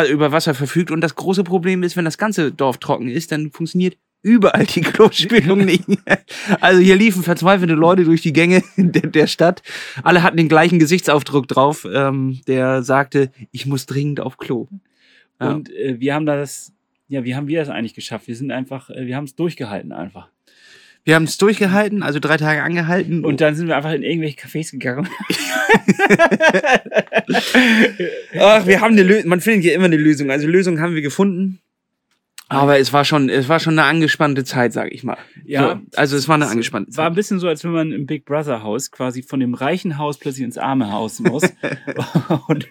über Wasser verfügt. Und das große Problem ist, wenn das ganze Dorf trocken ist, dann funktioniert überall die Klospülung nicht. Also hier liefen verzweifelte Leute durch die Gänge der, der Stadt. Alle hatten den gleichen Gesichtsaufdruck drauf, ähm, der sagte, ich muss dringend auf Klo. Ja. Und äh, wir haben das, ja, wie haben wir das eigentlich geschafft? Wir sind einfach, äh, wir haben es durchgehalten einfach. Wir haben es durchgehalten, also drei Tage angehalten. Und dann sind wir einfach in irgendwelche Cafés gegangen. Ach, wir haben eine Lösung. Man findet hier immer eine Lösung. Also Lösung haben wir gefunden. Aber es war schon, es war schon eine angespannte Zeit, sag ich mal. Ja. So, also es war eine angespannte War ein Zeit. bisschen so, als wenn man im Big Brother Haus quasi von dem reichen Haus plötzlich ins arme Haus muss und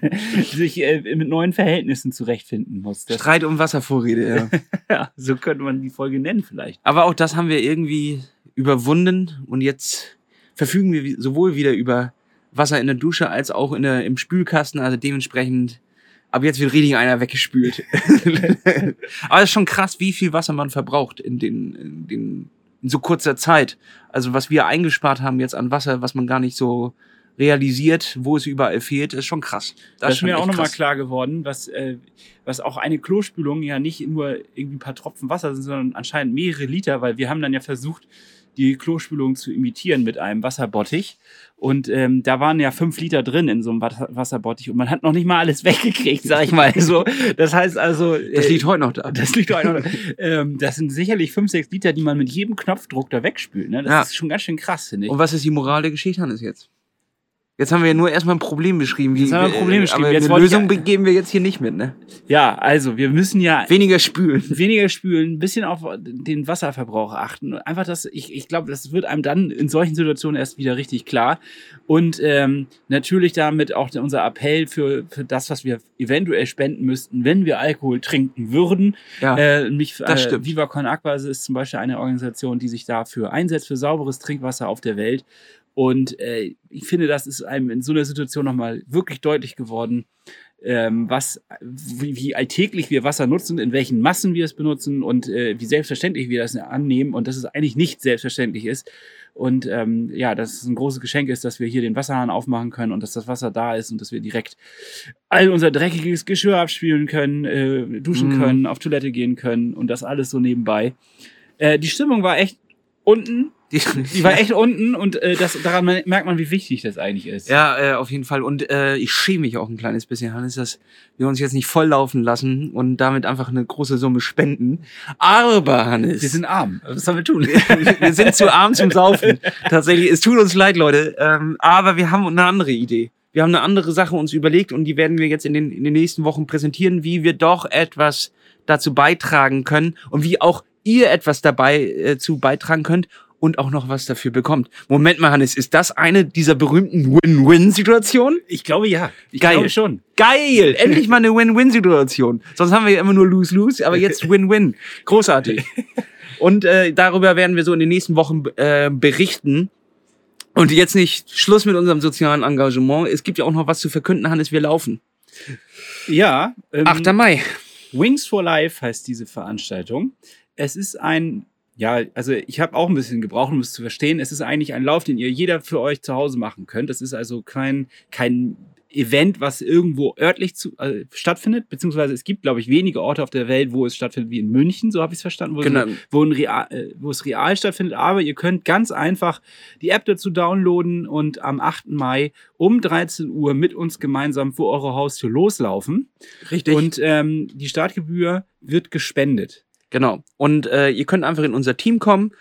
sich äh, mit neuen Verhältnissen zurechtfinden muss. Das, Streit um Wasservorräte, ja. ja, so könnte man die Folge nennen vielleicht. Aber auch das haben wir irgendwie überwunden und jetzt verfügen wir sowohl wieder über Wasser in der Dusche als auch in der, im Spülkasten. Also dementsprechend, ab jetzt wird richtig einer weggespült. Aber es ist schon krass, wie viel Wasser man verbraucht in, den, in, den, in so kurzer Zeit. Also was wir eingespart haben jetzt an Wasser, was man gar nicht so realisiert, wo es überall fehlt, ist schon krass. Das, ist schon mir auch nochmal klar geworden, was, äh, was auch eine Klospülung ja nicht nur irgendwie ein paar Tropfen Wasser sind, sondern anscheinend mehrere Liter, weil wir haben dann ja versucht, die Klospülung zu imitieren mit einem Wasserbottich. Und ähm, da waren ja fünf Liter drin in so einem Wasserbottich und man hat noch nicht mal alles weggekriegt, sag ich mal. So, das heißt also. Das äh, liegt heute noch da. das liegt doch einfach. ähm, das sind sicherlich fünf, sechs Liter, die man mit jedem Knopfdruck da wegspült. Ne? Das Ja. ist schon ganz schön krass, finde ich. Und was ist die Moral der Geschichte, Hannes, jetzt? Jetzt haben wir ja nur erstmal ein Problem beschrieben. Jetzt haben wir ein Problem beschrieben. Aber Jetzt eine Lösung geben wir jetzt hier nicht mit, ne? Ja, also wir müssen ja Weniger spülen. weniger spülen, ein bisschen auf den Wasserverbrauch achten. Einfach das, ich, ich glaube, das wird einem dann in solchen Situationen erst wieder richtig klar. Und ähm, natürlich damit auch unser Appell für, für das, was wir eventuell spenden müssten, wenn wir Alkohol trinken würden. Ja. Äh, mich, das äh, stimmt. Viva Con Aqua ist zum Beispiel eine Organisation, die sich dafür einsetzt, für sauberes Trinkwasser auf der Welt. Und äh, ich finde, das ist einem in so einer Situation nochmal wirklich deutlich geworden, ähm, was, wie, wie alltäglich wir Wasser nutzen, in welchen Massen wir es benutzen und äh, wie selbstverständlich wir das annehmen und dass es eigentlich nicht selbstverständlich ist. Und ähm, ja, dass es ein großes Geschenk ist, dass wir hier den Wasserhahn aufmachen können und dass das Wasser da ist und dass wir direkt all unser dreckiges Geschirr abspülen können, äh, duschen Mhm. können, auf Toilette gehen können und das alles so nebenbei. Äh, die Stimmung war echt unten. Die, Die war echt unten und äh, das, daran merkt man, wie wichtig das eigentlich ist. Ja, äh, auf jeden Fall. Und äh, ich schäme mich auch ein kleines bisschen, Hannes, dass wir uns jetzt nicht volllaufen lassen und damit einfach eine große Summe spenden. Aber, Hannes, Wir sind arm. Was sollen wir tun? wir sind zu arm zum Saufen. Tatsächlich, es tut uns leid, Leute. Ähm, aber wir haben eine andere Idee. Wir haben eine andere Sache uns überlegt und die werden wir jetzt in den, in den nächsten Wochen präsentieren, wie wir doch etwas dazu beitragen können und wie auch ihr etwas dabei äh, zu beitragen könnt und auch noch was dafür bekommt. Moment mal, Hannes, ist das eine dieser berühmten Win-Win-Situationen? Ich glaube ja. Ich Geil. glaube schon. Geil! Endlich mal eine Win-Win-Situation. Sonst haben wir ja immer nur Lose-Lose, aber jetzt Win-Win. Großartig. Und äh, darüber werden wir so in den nächsten Wochen äh, berichten. Und jetzt nicht Schluss mit unserem sozialen Engagement. Es gibt ja auch noch was zu verkünden, Hannes, wir laufen. Ja. Ähm, 8. Mai. Wings for Life heißt diese Veranstaltung. Es ist ein, ja, also ich habe auch ein bisschen gebraucht, um es zu verstehen. Es ist eigentlich ein Lauf, den ihr jeder für euch zu Hause machen könnt. Es ist also kein, kein Event, was irgendwo örtlich zu, äh, stattfindet, beziehungsweise es gibt, glaube ich, wenige Orte auf der Welt, wo es stattfindet, wie in München, so habe ich es verstanden, wo, Genau. es, wo, real, äh, wo es real stattfindet. Aber ihr könnt ganz einfach die App dazu downloaden und am 8. Mai um 13 Uhr mit uns gemeinsam vor eure Haustür loslaufen. Richtig. Und ähm, die Startgebühr wird gespendet. Genau. Und äh, ihr könnt einfach in unser Team kommen.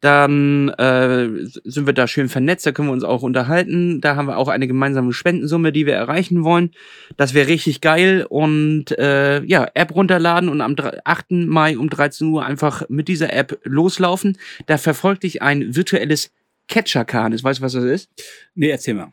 Dann äh, sind wir da schön vernetzt, da können wir uns auch unterhalten. Da haben wir auch eine gemeinsame Spendensumme, die wir erreichen wollen. Das wäre richtig geil. Und äh, ja, App runterladen und am dre- 8. Mai um 13 Uhr einfach mit dieser App loslaufen. Da verfolgt dich ein virtuelles Catcher-Kahn. Weißt du, was das ist? Nee, erzähl mal.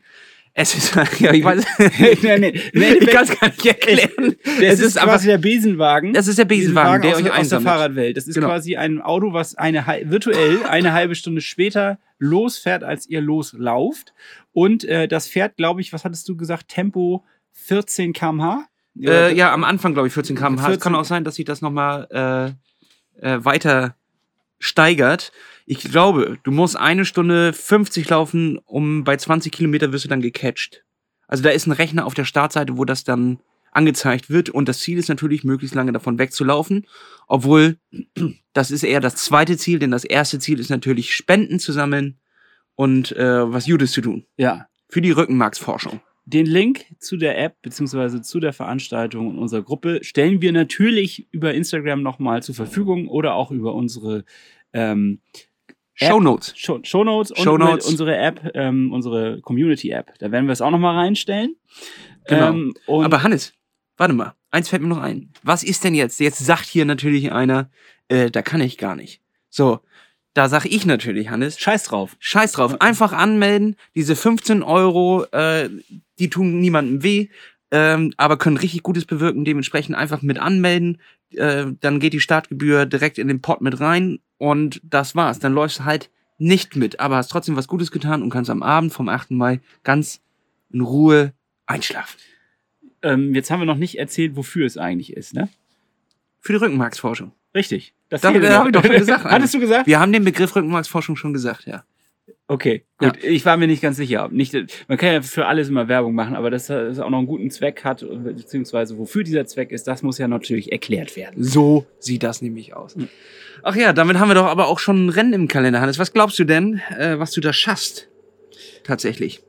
Es ist, ja, ich weiß, nee, nee. ich kann es gar nicht erklären. Das ist, quasi der Besenwagen. das ist der Besenwagen, der aus, euch aus der. Fahrradwelt. Das ist Genau. quasi ein Auto, was eine virtuell eine halbe Stunde später losfährt, als ihr loslauft. Und äh, das fährt, glaube ich, was hattest du gesagt, Tempo 14 km/h? Äh, ja, am Anfang, glaube ich, 14 km/h. Es 14. kann auch sein, dass sich das nochmal äh, äh, weiter steigert. Ich glaube, du musst eine Stunde 50 laufen, um bei 20 Kilometer wirst du dann gecatcht. Also da ist ein Rechner auf der Startseite, wo das dann angezeigt wird. Und das Ziel ist natürlich, möglichst lange davon wegzulaufen. Obwohl, das ist eher das zweite Ziel, denn das erste Ziel ist natürlich, Spenden zu sammeln und äh, was Gutes zu tun. Ja. Für die Rückenmarksforschung. Den Link zu der App beziehungsweise zu der Veranstaltung in unserer Gruppe stellen wir natürlich über Instagram nochmal zur Verfügung oder auch über unsere ähm, App. Show Notes. Show, Shownotes und Shownotes. unsere App, ähm, unsere Community-App. Da werden wir es auch nochmal reinstellen. Genau. Ähm, Aber Hannes, warte mal, eins fällt mir noch ein. Was ist denn jetzt? Jetzt sagt hier natürlich einer, äh, da kann ich gar nicht. So, da sag ich natürlich, Hannes, scheiß drauf. scheiß drauf, einfach anmelden. Diese 15 Euro, äh, die tun niemandem weh, ähm, aber können richtig Gutes bewirken. Dementsprechend einfach mit anmelden. Äh, dann geht die Startgebühr direkt in den Pot mit rein und das war's. Dann läufst du halt nicht mit, aber hast trotzdem was Gutes getan und kannst am Abend vom 8. Mai ganz in Ruhe einschlafen. Ähm, jetzt haben wir noch nicht erzählt, wofür es eigentlich ist, ne? Für die Rückenmarksforschung. Richtig. Das Da- fehlte da noch. hab ich doch schon gesagt, Hattest du gesagt? Wir haben den Begriff Rückenmarksforschung schon gesagt, ja. Okay, gut. Ich war mir nicht ganz sicher. Nicht, man kann ja für alles immer Werbung machen, aber dass es auch noch einen guten Zweck hat, beziehungsweise wofür dieser Zweck ist, das muss ja natürlich erklärt werden. So sieht das nämlich aus. Ach ja, damit haben wir doch aber auch schon ein Rennen im Kalender, Hannes. Was glaubst du denn, äh, was du da schaffst? Tatsächlich.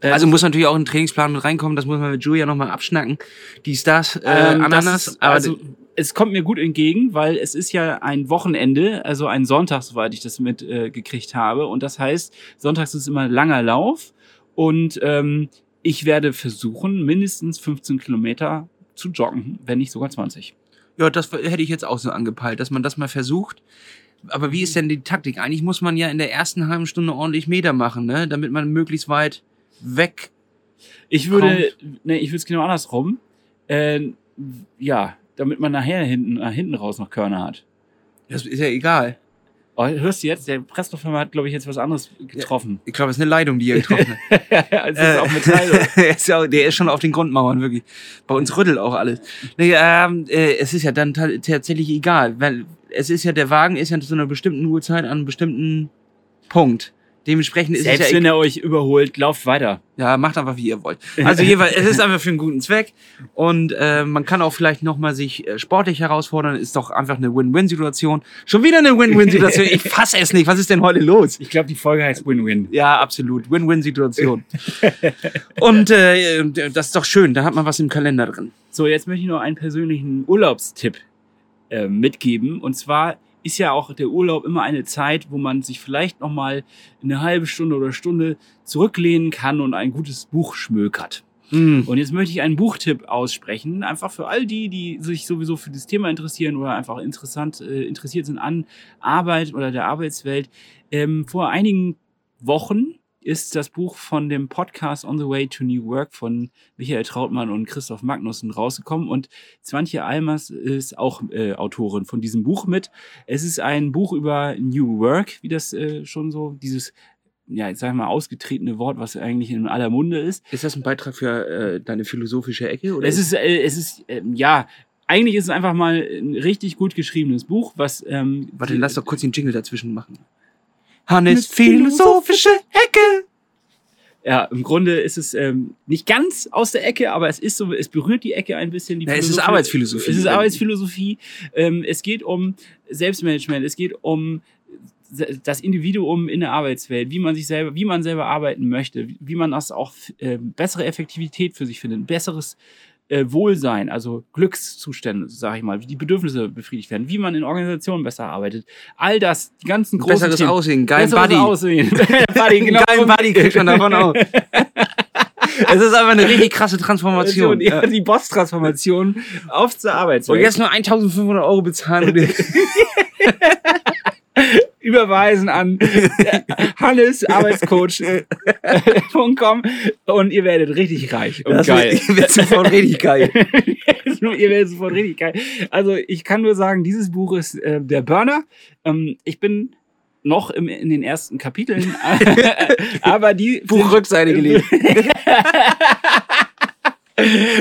Also muss natürlich auch ein Trainingsplan mit reinkommen, das muss man mit Julia nochmal abschnacken. Die Stars, äh, Ähm, Ananas, das ist, aber also, es kommt mir gut entgegen, weil es ist ja ein Wochenende, also ein Sonntag, soweit ich das mitgekriegt äh, gekriegt habe. Und das heißt, sonntags ist immer ein langer Lauf. Und ähm, ich werde versuchen, mindestens 15 Kilometer zu joggen, wenn nicht sogar 20. Ja, das hätte ich jetzt auch so angepeilt, dass man das mal versucht. Aber wie ist denn die Taktik? Eigentlich muss man ja in der ersten halben Stunde ordentlich Meter machen, ne? damit man möglichst weit weg. Ich würde, ne, ich würde es genau andersrum. Äh, ja, damit man nachher hinten, nach hinten raus noch Körner hat. Das ist ja egal. Oh, hörst du jetzt? Der Presslufthammer hat, glaube ich, jetzt was anderes getroffen. Ich glaube, es ist eine Leitung, die er getroffen hat. ja, es ist auch Metall. der, ist ja, der ist schon auf den Grundmauern, wirklich. Bei uns rüttelt auch alles. Nee, ähm, äh, es ist ja dann ta- tatsächlich egal, weil es ist ja, der Wagen ist ja zu einer bestimmten Uhrzeit an einem bestimmten Punkt. Dementsprechend ist Selbst es ja wenn er euch überholt, lauft weiter. Ja, macht einfach wie ihr wollt. Also jeweils, es ist einfach für einen guten Zweck und äh, man kann auch vielleicht noch mal sich äh, sportlich herausfordern. Ist doch einfach eine Win-Win-Situation. Schon wieder eine Win-Win-Situation. Ich fasse es nicht. Was ist denn heute los? Ich glaube, die Folge heißt Win-Win. Ja, absolut. Win-Win-Situation. und äh, das ist doch schön. Da hat man was im Kalender drin. So, jetzt möchte ich noch einen persönlichen Urlaubstipp äh, mitgeben. Und zwar ist ja auch der Urlaub immer eine Zeit, wo man sich vielleicht noch mal eine halbe Stunde oder Stunde zurücklehnen kann und ein gutes Buch schmökert. Hm. Und jetzt möchte ich einen Buchtipp aussprechen, einfach für all die, die sich sowieso für das Thema interessieren oder einfach interessant äh, interessiert sind an Arbeit oder der Arbeitswelt. Ähm, vor einigen Wochen ist das Buch von dem Podcast On the Way to New Work von Michael Trautmann und Christoph Magnussen rausgekommen und Swantje Almers ist auch äh, Autorin von diesem Buch mit. Es ist ein Buch über New Work, wie das äh, schon so dieses ja, ich sag mal, ausgetretene Wort, was eigentlich in aller Munde ist. Ist das ein Beitrag für äh, deine philosophische Ecke? Oder Es ist, äh, es ist, ähm, ja, eigentlich ist es einfach mal ein richtig gut geschriebenes Buch, was. Ähm, Warte, lass doch kurz den Jingle dazwischen machen. Hannes philosophische Ecke. Ja, im Grunde ist es ähm, nicht ganz aus der Ecke, aber es ist so, es berührt die Ecke ein bisschen. Die Ja, es ist Philosophie- Arbeitsphilosophie. Es ist Arbeitsphilosophie. Ähm, es geht um Selbstmanagement. Es geht um das Individuum in der Arbeitswelt, wie man sich selber, wie man selber arbeiten möchte, wie man das auch äh, bessere Effektivität für sich findet, besseres äh, Wohlsein, also Glückszustände, sage ich mal, wie die Bedürfnisse befriedigt werden, wie man in Organisationen besser arbeitet. All das, die ganzen großen Besseres Themen. Aussehen, geilen Besseres Buddy. Aussehen. Buddy, genau. Geilen Buddy kriegt man davon auch. Es ist einfach eine richtig krasse Transformation. Ja, die Boss-Transformation auf zur Und Arbeitswelt. jetzt nur 1500 Euro bezahlen. Überweisen an Hannes Arbeitscoach.com und ihr werdet richtig reich und Das geil. wird, wird sofort richtig geil. ihr werdet sofort richtig geil. Also ich kann nur sagen, dieses Buch ist äh, der Burner. Ähm, ich bin noch im, in den ersten Kapiteln, aber die Buchrückseite gelegt.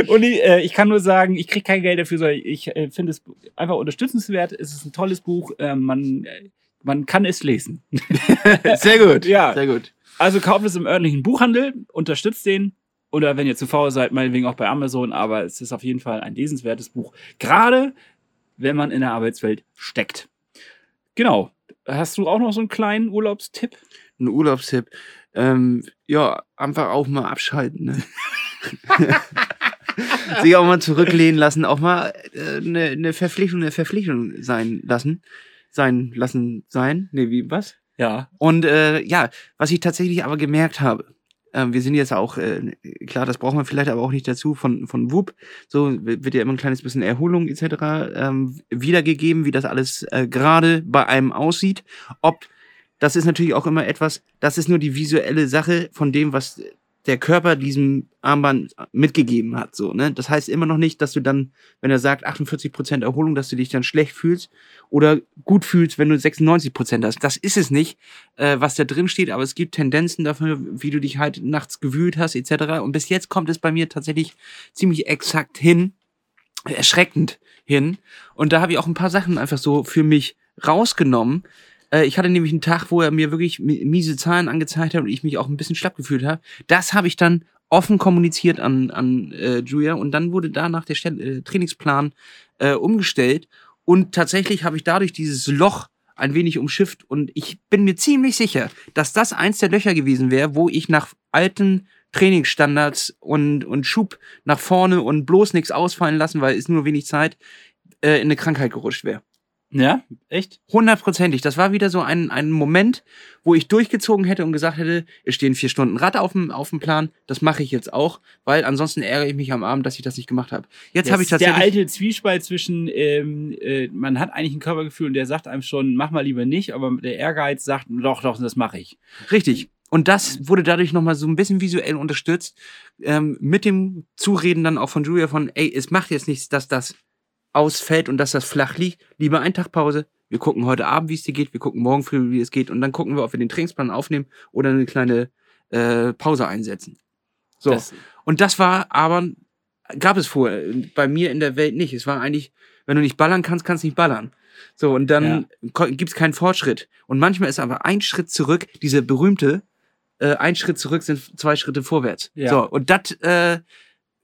Und ich, äh, ich kann nur sagen, ich kriege kein Geld dafür, sondern ich äh, finde es einfach unterstützenswert. Es ist ein tolles Buch. Äh, man, man kann es lesen. Sehr gut. Ja. Sehr gut. Also kauft es im örtlichen Buchhandel, unterstützt den. Oder wenn ihr zu faul seid, meinetwegen auch bei Amazon. Aber es ist auf jeden Fall ein lesenswertes Buch. Gerade wenn man in der Arbeitswelt steckt. Genau. Hast du auch noch so einen kleinen Urlaubstipp? Ein Urlaubstipp. Ähm, ja, einfach auch mal abschalten. Ne? Sich auch mal zurücklehnen lassen, auch mal äh, eine, eine Verpflichtung, eine Verpflichtung sein lassen. Sein lassen sein. Nee, wie, was? Ja. Und äh, ja, was ich tatsächlich aber gemerkt habe, ähm, wir sind jetzt auch, äh, klar, das brauchen wir vielleicht aber auch nicht dazu, von, von WUP, so wird ja immer ein kleines bisschen Erholung etc. Ähm, wiedergegeben, wie das alles äh, gerade bei einem aussieht. Ob, das ist natürlich auch immer etwas, das ist nur die visuelle Sache von dem, was der Körper diesem Armband mitgegeben hat. So, ne? Das heißt immer noch nicht, dass du dann, wenn er sagt 48% Erholung, dass du dich dann schlecht fühlst oder gut fühlst, wenn du 96% hast. Das ist es nicht, äh, was da drin steht, aber es gibt Tendenzen dafür, wie du dich halt nachts gewühlt hast, etc. Und bis jetzt kommt es bei mir tatsächlich ziemlich exakt hin, erschreckend hin. Und da habe ich auch ein paar Sachen einfach so für mich rausgenommen. Äh, Ich hatte nämlich einen Tag, wo er mir wirklich mi- miese Zahlen angezeigt hat und ich mich auch ein bisschen schlapp gefühlt habe. Das habe ich dann offen kommuniziert an, an äh, Julia und dann wurde danach der Stell äh, Trainingsplan äh, umgestellt und tatsächlich habe ich dadurch dieses Loch ein wenig umschifft und ich bin mir ziemlich sicher, dass das eins der Löcher gewesen wäre, wo ich nach alten Trainingsstandards und, und Schub nach vorne und bloß nichts ausfallen lassen, weil ist nur wenig Zeit, äh, in eine Krankheit gerutscht wäre. Ja, echt? Hundertprozentig. Das war wieder so ein, ein Moment, wo ich durchgezogen hätte und gesagt hätte, es stehen vier Stunden Rad auf dem, auf dem Plan, das mache ich jetzt auch, weil ansonsten ärgere ich mich am Abend, dass ich das nicht gemacht habe. Jetzt habe ich ist der tatsächlich. alte Zwiespalt zwischen, ähm, äh, man hat eigentlich ein Körpergefühl und der sagt einem schon, mach mal lieber nicht, aber der Ehrgeiz sagt, doch, doch, das mache ich. Richtig. Und das wurde dadurch nochmal so ein bisschen visuell unterstützt, ähm, mit dem Zureden dann auch von Julia von, ey, es macht jetzt nichts, dass das ausfällt und dass das flach liegt. Lieber ein Tag Pause. Wir gucken heute Abend, wie es dir geht. Wir gucken morgen früh, wie es geht. Und dann gucken wir, ob wir den Trainingsplan aufnehmen oder eine kleine äh, Pause einsetzen. So. Das, Und das war aber, gab es vorher bei mir in der Welt nicht. Es war eigentlich, wenn du nicht ballern kannst, kannst du nicht ballern. So, und dann ko- gibt's keinen Fortschritt. Und manchmal ist aber ein Schritt zurück, diese berühmte, äh, ein Schritt zurück sind zwei Schritte vorwärts. Ja. So, und das äh,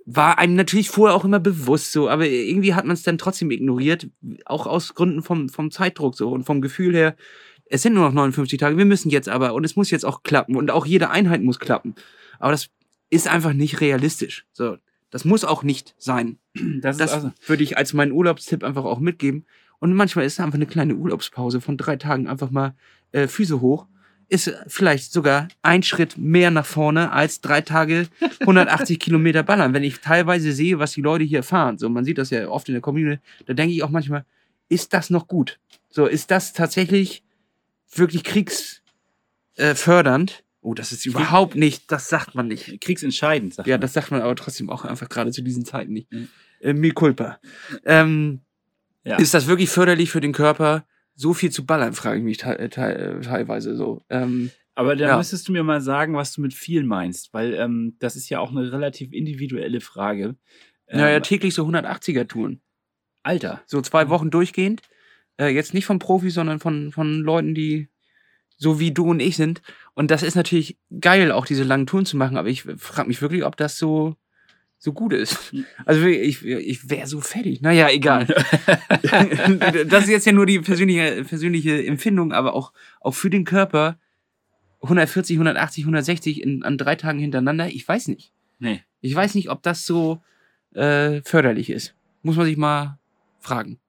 war einem natürlich vorher auch immer bewusst so, aber irgendwie hat man es dann trotzdem ignoriert, auch aus Gründen vom, vom Zeitdruck so und vom Gefühl her, es sind nur noch 59 Tage, wir müssen jetzt aber und es muss jetzt auch klappen und auch jede Einheit muss klappen. Aber das ist einfach nicht realistisch. So, das muss auch nicht sein. das Das also, würde ich als meinen Urlaubstipp einfach auch mitgeben. Und manchmal ist einfach eine kleine Urlaubspause von drei Tagen einfach mal äh, Füße hoch. Ist vielleicht sogar ein Schritt mehr nach vorne als drei Tage 180 Kilometer ballern. Wenn ich teilweise sehe, was die Leute hier fahren, so man sieht das ja oft in der Community, da denke ich auch manchmal, ist das noch gut? So, ist das tatsächlich wirklich kriegsfördernd? Äh, oh, das ist überhaupt nicht, das sagt man nicht. kriegsentscheidend, sagt Ja, man. das sagt man aber trotzdem auch einfach gerade zu diesen Zeiten nicht. Mhm. Äh, mi culpa. Ähm, Ja. Ist das wirklich förderlich für den Körper, so viel zu ballern, frage ich mich te te äh, teilweise so. Ähm, Aber da Ja. müsstest du mir mal sagen, was du mit viel meinst, weil ähm, das ist ja auch eine relativ individuelle Frage. Ähm, naja, täglich so 180er Touren. Alter. So zwei Wochen durchgehend. Äh, jetzt nicht von Profis, sondern von, von Leuten, die so wie du und ich sind. Und das ist natürlich geil, auch diese langen Touren zu machen, aber ich frage mich wirklich, ob das so, so gut ist. Mhm. Also ich, ich wäre so fertig. Naja, egal. das ist jetzt ja nur die persönliche, persönliche Empfindung, aber auch, auch für den Körper 140, 180, 160 in, an drei Tagen hintereinander, ich weiß nicht. Nee. Ich weiß nicht, ob das so äh, förderlich ist. Muss man sich mal fragen.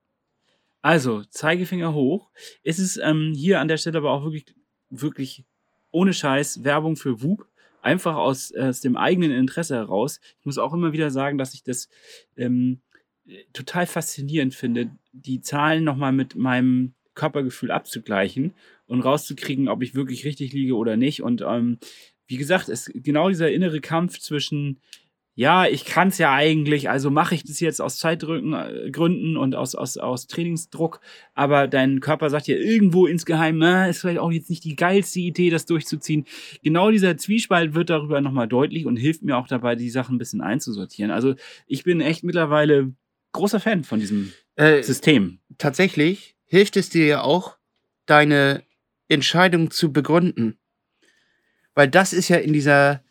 Also, Zeigefinger hoch. Es ist ähm, hier an der Stelle aber auch wirklich, wirklich ohne Scheiß Werbung für Whoop. Einfach aus, aus dem eigenen Interesse heraus. Ich muss auch immer wieder sagen, dass ich das ähm, äh, total faszinierend finde, die Zahlen nochmal mit meinem Körpergefühl abzugleichen und rauszukriegen, ob ich wirklich richtig liege oder nicht. Und ähm, wie gesagt, es genau dieser innere Kampf zwischen ja, ich kann es ja eigentlich, also mache ich das jetzt aus Zeitgründen äh, und aus, aus, aus Trainingsdruck, aber dein Körper sagt ja irgendwo insgeheim, na, ist vielleicht auch jetzt nicht die geilste Idee, das durchzuziehen. Genau dieser Zwiespalt wird darüber nochmal deutlich und hilft mir auch dabei, die Sachen ein bisschen einzusortieren. Also ich bin echt mittlerweile großer Fan von diesem Äh, System. tatsächlich hilft es dir ja auch, deine Entscheidung zu begründen. Weil das ist ja in dieser,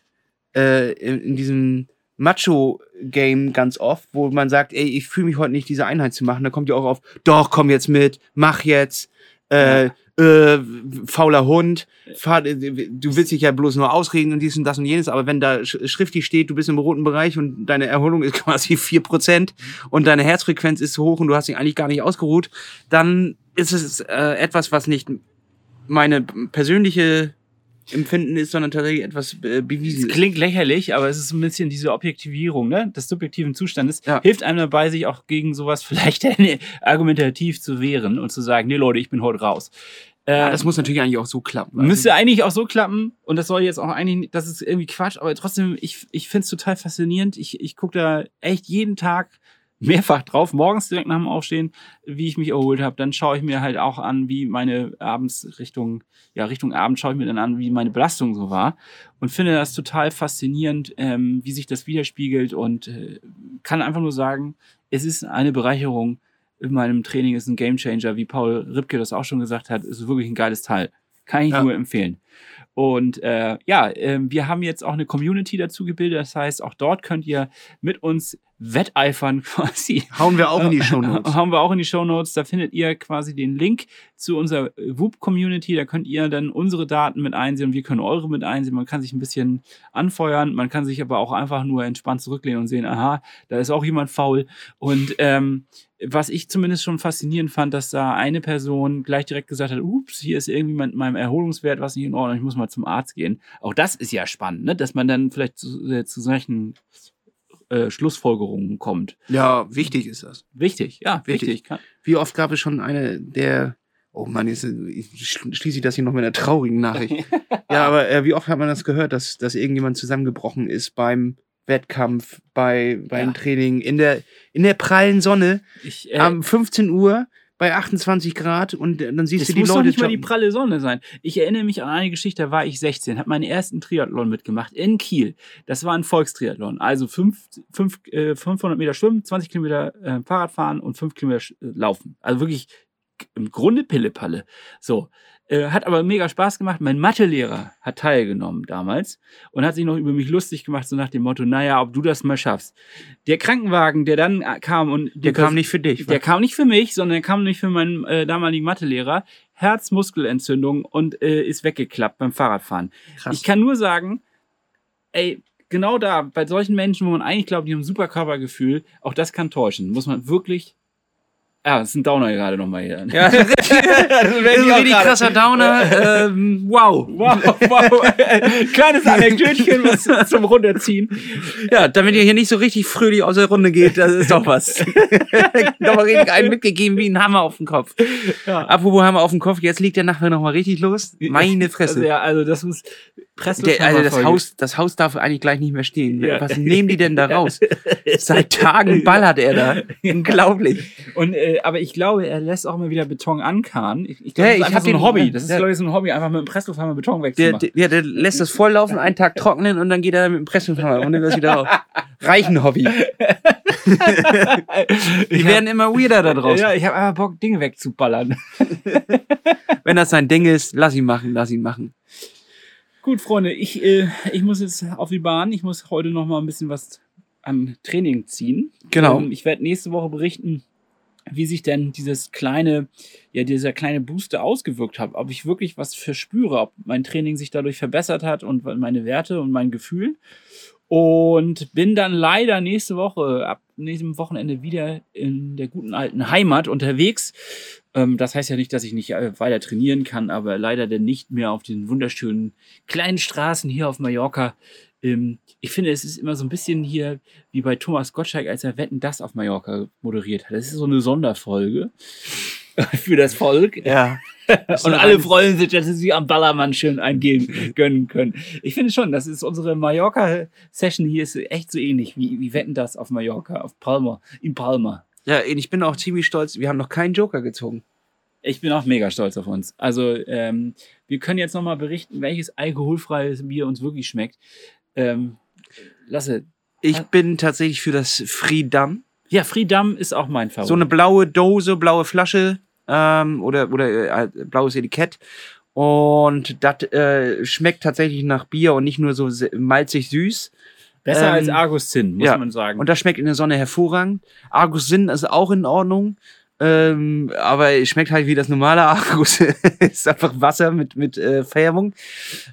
äh, in, in diesem Macho-Game ganz oft, wo man sagt, ey, ich fühle mich heute nicht, diese Einheit zu machen. Da kommt ja auch auf, doch, komm jetzt mit, mach jetzt, äh, äh, fauler Hund, fahr, äh, du willst dich ja bloß nur ausreden und dies und das und jenes, aber wenn da sch schriftlich steht, du bist im roten Bereich und deine Erholung ist quasi 4% und deine Herzfrequenz ist zu hoch und du hast dich eigentlich gar nicht ausgeruht, dann ist es äh, etwas, was nicht meine persönliche Empfinden ist, sondern tatsächlich etwas äh, bewiesen Es klingt lächerlich, aber es ist so ein bisschen diese Objektivierung ne, des subjektiven Zustandes. Ja. Hilft einem dabei, sich auch gegen sowas vielleicht argumentativ zu wehren und zu sagen, nee Leute, ich bin heute raus. Ja, das muss natürlich eigentlich auch so klappen. Also, Müsste eigentlich auch so klappen und das soll jetzt auch eigentlich, das ist irgendwie Quatsch, aber trotzdem, ich, ich finde es total faszinierend. Ich, ich gucke da echt jeden Tag mehrfach drauf, morgens direkt nach dem Aufstehen, wie ich mich erholt habe. Dann schaue ich mir halt auch an, wie meine abends Richtung, ja, Richtung Abend schaue ich mir dann an, wie meine Belastung so war und finde das total faszinierend, ähm, wie sich das widerspiegelt und äh, kann einfach nur sagen, es ist eine Bereicherung in meinem Training, ist ein Gamechanger, wie Paul Ripke das auch schon gesagt hat, ist wirklich ein geiles Teil. Kann ich Ja. nur empfehlen. Und äh, ja, äh, wir haben jetzt auch eine Community dazu gebildet. Das heißt, auch dort könnt ihr mit uns wetteifern quasi. Hauen wir auch in die Show Notes. Haben wir auch in die Show Notes. Da findet ihr quasi den Link zu unserer Whoop-Community. Da könnt ihr dann unsere Daten mit einsehen und wir können eure mit einsehen. Man kann sich ein bisschen anfeuern. Man kann sich aber auch einfach nur entspannt zurücklehnen und sehen, aha, da ist auch jemand faul. Und ähm, was ich zumindest schon faszinierend fand, dass da eine Person gleich direkt gesagt hat, ups, hier ist irgendwie mit meinem Erholungswert was nicht in Ordnung, ich muss mal zum Arzt gehen. Auch das ist ja spannend, ne? dass man dann vielleicht zu, äh, zu solchen äh, Schlussfolgerungen kommt. Ja, wichtig ist das. Wichtig, ja, Wichtig. wichtig. Wie oft gab es schon eine der. Oh Mann, jetzt schl- schließe ich das hier noch mit einer traurigen Nachricht. ja, aber äh, wie oft hat man das gehört, dass, dass irgendjemand zusammengebrochen ist beim Wettkampf, bei, beim Ja. Training, in der, in der prallen Sonne, Ich, äh, am 15 Uhr bei 28 Grad und äh, dann siehst Es du die muss doch Leute nicht mal die pralle Sonne sein. Ich erinnere mich an eine Geschichte, da war ich 16, habe meinen ersten Triathlon mitgemacht in Kiel. Das war ein Volkstriathlon. Also fünf, fünf, äh, 500 Meter schwimmen, 20 Kilometer äh, Fahrrad fahren und 5 Kilometer äh, laufen. Also wirklich im Grunde Pillepalle. So. Äh, hat aber mega Spaß gemacht. Mein Mathelehrer hat teilgenommen damals und hat sich noch über mich lustig gemacht, so nach dem Motto, naja, ob du das mal schaffst. Der Krankenwagen, der dann äh, kam und Der kam nicht für dich. der kam nicht für mich, sondern der kam nicht für meinen äh, damaligen Mathelehrer. Herzmuskelentzündung und äh, ist weggeklappt beim Fahrradfahren. krass. Ich kann nur sagen, ey, genau da, bei solchen Menschen, wo man eigentlich glaubt, die haben ein super Körpergefühl, auch das kann täuschen. Muss man wirklich. Ja, das ist ein Downer gerade nochmal hier. ja, das ist ein richtig krasser Downer. ähm, wow. Wow, wow. Kleines Anekdötchen was zum Runterziehen. Ja, damit ihr hier nicht so richtig fröhlich aus der Runde geht, das ist doch was. Nochmal richtig einen mitgegeben wie ein Hammer auf den Kopf. Ja. Apropos Hammer auf den Kopf, jetzt liegt der Nachbar nochmal richtig los. Meine Fresse. Also, ja, also das muss. Presse Der, also das Haus, das Haus darf eigentlich gleich nicht mehr stehen. Ja. Was nehmen die denn da raus? Seit Tagen ballert er da. Unglaublich. Und, äh, aber ich glaube, er lässt auch immer wieder Beton ankarren. Ich, ich Ja, das ist einfach so ein den- Hobby. Das ist, glaube ich, so ein Hobby, einfach mit dem Presslufthammer Beton Der, wegzumachen. der, ja, der lässt das volllaufen, einen Tag trocknen und dann geht er mit dem Presslufthammer und nimmt das wieder auf. Reichen Hobby. Die werden immer weirder da draußen. ja, ich habe einfach Bock, Dinge wegzuballern. Wenn das sein Ding ist, lass ihn machen, lass ihn machen. Gut, Freunde, ich, äh, ich muss jetzt auf die Bahn. Ich muss heute noch mal ein bisschen was an Training ziehen. Genau. Ähm, ich werde nächste Woche berichten, wie sich denn dieses kleine, ja, dieser kleine Booster ausgewirkt hat. Ob ich wirklich was verspüre, ob mein Training sich dadurch verbessert hat und meine Werte und mein Gefühl. Und bin dann leider nächste Woche, ab nächstem Wochenende wieder in der guten alten Heimat unterwegs. Ähm, das heißt ja nicht, dass ich nicht äh, weiter trainieren kann, aber leider denn nicht mehr auf den wunderschönen kleinen Straßen hier auf Mallorca. Ähm, ich finde, es ist immer so ein bisschen hier wie bei Thomas Gottschalk, als er Wetten das auf Mallorca moderiert hat. Das ist so eine Sonderfolge für das Volk. Ja. Und alle freuen sich, dass sie sich am Ballermann schön eingehen gönnen können. Ich finde schon, das ist unsere Mallorca-Session hier ist echt so ähnlich wie, wie Wetten das auf Mallorca, auf Palma, in Palma. Ja, ich bin auch ziemlich stolz. Wir haben noch keinen Joker gezogen. Ich bin auch mega stolz auf uns. Also, ähm, wir können jetzt nochmal berichten, welches alkoholfreies Bier uns wirklich schmeckt. Ähm, Lasse, Ich Ah. bin tatsächlich für das Friedam. ja, Friedam ist auch mein Favorit. So eine blaue Dose, blaue Flasche ähm, oder, oder äh, blaues Etikett. Und das äh, schmeckt tatsächlich nach Bier und nicht nur so malzig süß. Besser ähm, als Argus Zinn, muss ja. man sagen. Und das schmeckt in der Sonne hervorragend. Argus Sinn ist auch in Ordnung. Ähm, aber es schmeckt halt wie das normale Argus. ist einfach Wasser mit, mit äh, Färbung.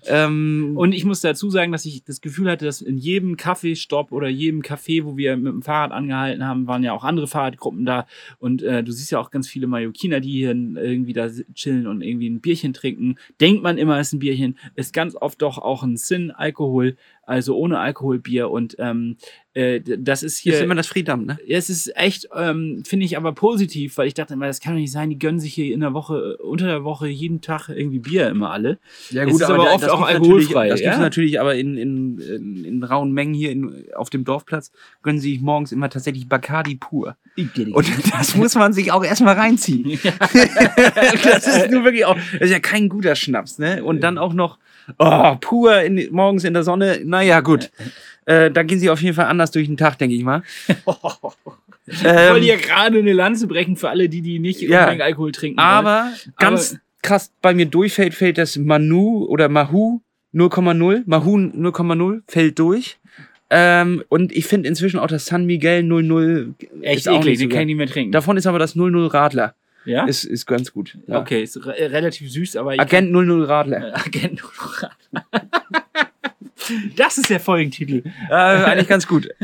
Ähm, Und ich muss dazu sagen, dass ich das Gefühl hatte, dass in jedem Kaffeestopp oder jedem Café, wo wir mit dem Fahrrad angehalten haben, waren ja auch andere Fahrradgruppen da. Und äh, du siehst ja auch ganz viele Mallorquiner, die hier irgendwie da chillen und irgendwie ein Bierchen trinken. Denkt man immer, es ist ein Bierchen. Ist ganz oft doch auch ein Sin-Alkohol, also ohne Alkoholbier. Und ähm, äh, das ist hier. ist immer das Friedam, ne? Es ist echt, ähm, finde ich aber positiv, weil ich dachte immer, das kann doch nicht sein, die gönnen sich hier in der Woche, äh, unter der Woche jeden Tag irgendwie Bier immer alle. Ja, Es ist aber da- oft das auch alkoholfrei, das ja? gibt's natürlich, aber in, in, in, in rauen Mengen hier in, auf dem Dorfplatz gönnen sie sich morgens immer tatsächlich Bacardi pur. Und das muss man sich auch erstmal reinziehen. das ist nur wirklich auch, das ist ja kein guter Schnaps, ne? Und dann auch noch oh, pur in, morgens in der Sonne. Naja, gut. Äh, da gehen sie auf jeden Fall anders durch den Tag, denke ich mal. Ich wollte hier gerade eine Lanze brechen für alle, die, die nicht Ja. unbedingt Alkohol trinken. wollen. aber ganz, krass bei mir durchfällt, fällt das Manu oder Mahu 0,0. Mahu 0,0 fällt durch. Ähm, und ich finde inzwischen auch das San Miguel 00 Echt eklig, den kann ich nicht mehr trinken. Davon ist aber das 00 Radler. Ja? Ist, ist ganz gut. Ja. Okay, ist re relativ süß, aber Agent 00 Radler. Kann, Agent Das ist der Folgentitel. Äh, eigentlich ganz gut.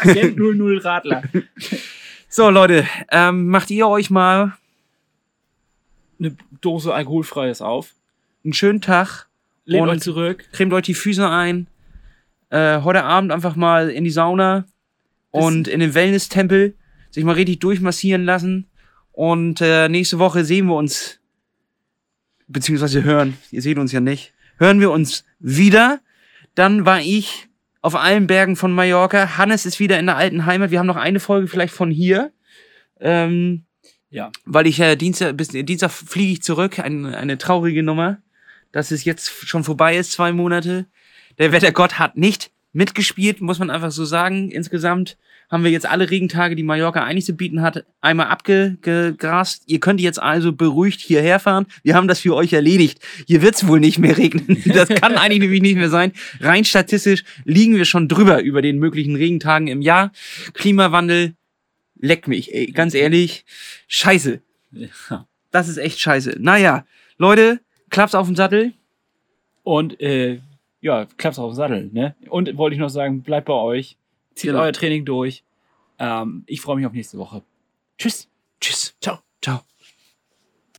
Agent 00 Radler. So, Leute, ähm, macht ihr euch mal Eine Dose alkoholfreies auf. einen schönen Tag. Lehnt euch zurück. cremt euch die Füße ein. Äh, heute Abend einfach mal in die Sauna und in den Wellness-Tempel sich mal richtig durchmassieren lassen. Und äh, nächste Woche sehen wir uns, beziehungsweise hören, ihr seht uns ja nicht, hören wir uns wieder. Dann war ich auf allen Bergen von Mallorca. Hannes ist wieder in der alten Heimat. Wir haben noch eine Folge vielleicht von hier. Ähm, Ja. weil ich äh, Dienstag, bis Dienstag fliege ich zurück. Ein, eine traurige Nummer, dass es jetzt schon vorbei ist, zwei Monate. Der Wettergott hat nicht mitgespielt, muss man einfach so sagen. Insgesamt haben wir jetzt alle Regentage, die Mallorca eigentlich zu bieten hat, einmal abgegrast. Ihr könnt jetzt also beruhigt hierher fahren. Wir haben das für euch erledigt. Hier wird's wohl nicht mehr regnen. Das kann eigentlich nämlich nicht mehr sein. Rein statistisch liegen wir schon drüber über den möglichen Regentagen im Jahr. Klimawandel, leck mich, ey. Ganz ehrlich, scheiße. Ja. Das ist echt scheiße. Naja, Leute, Klaps auf den Sattel. Und äh, ja, klappt's auf den Sattel, ne? Und wollte ich noch sagen, bleibt bei euch. Zieht Genau. euer Training durch. Ähm, ich freue mich auf nächste Woche. Tschüss. Tschüss. Ciao.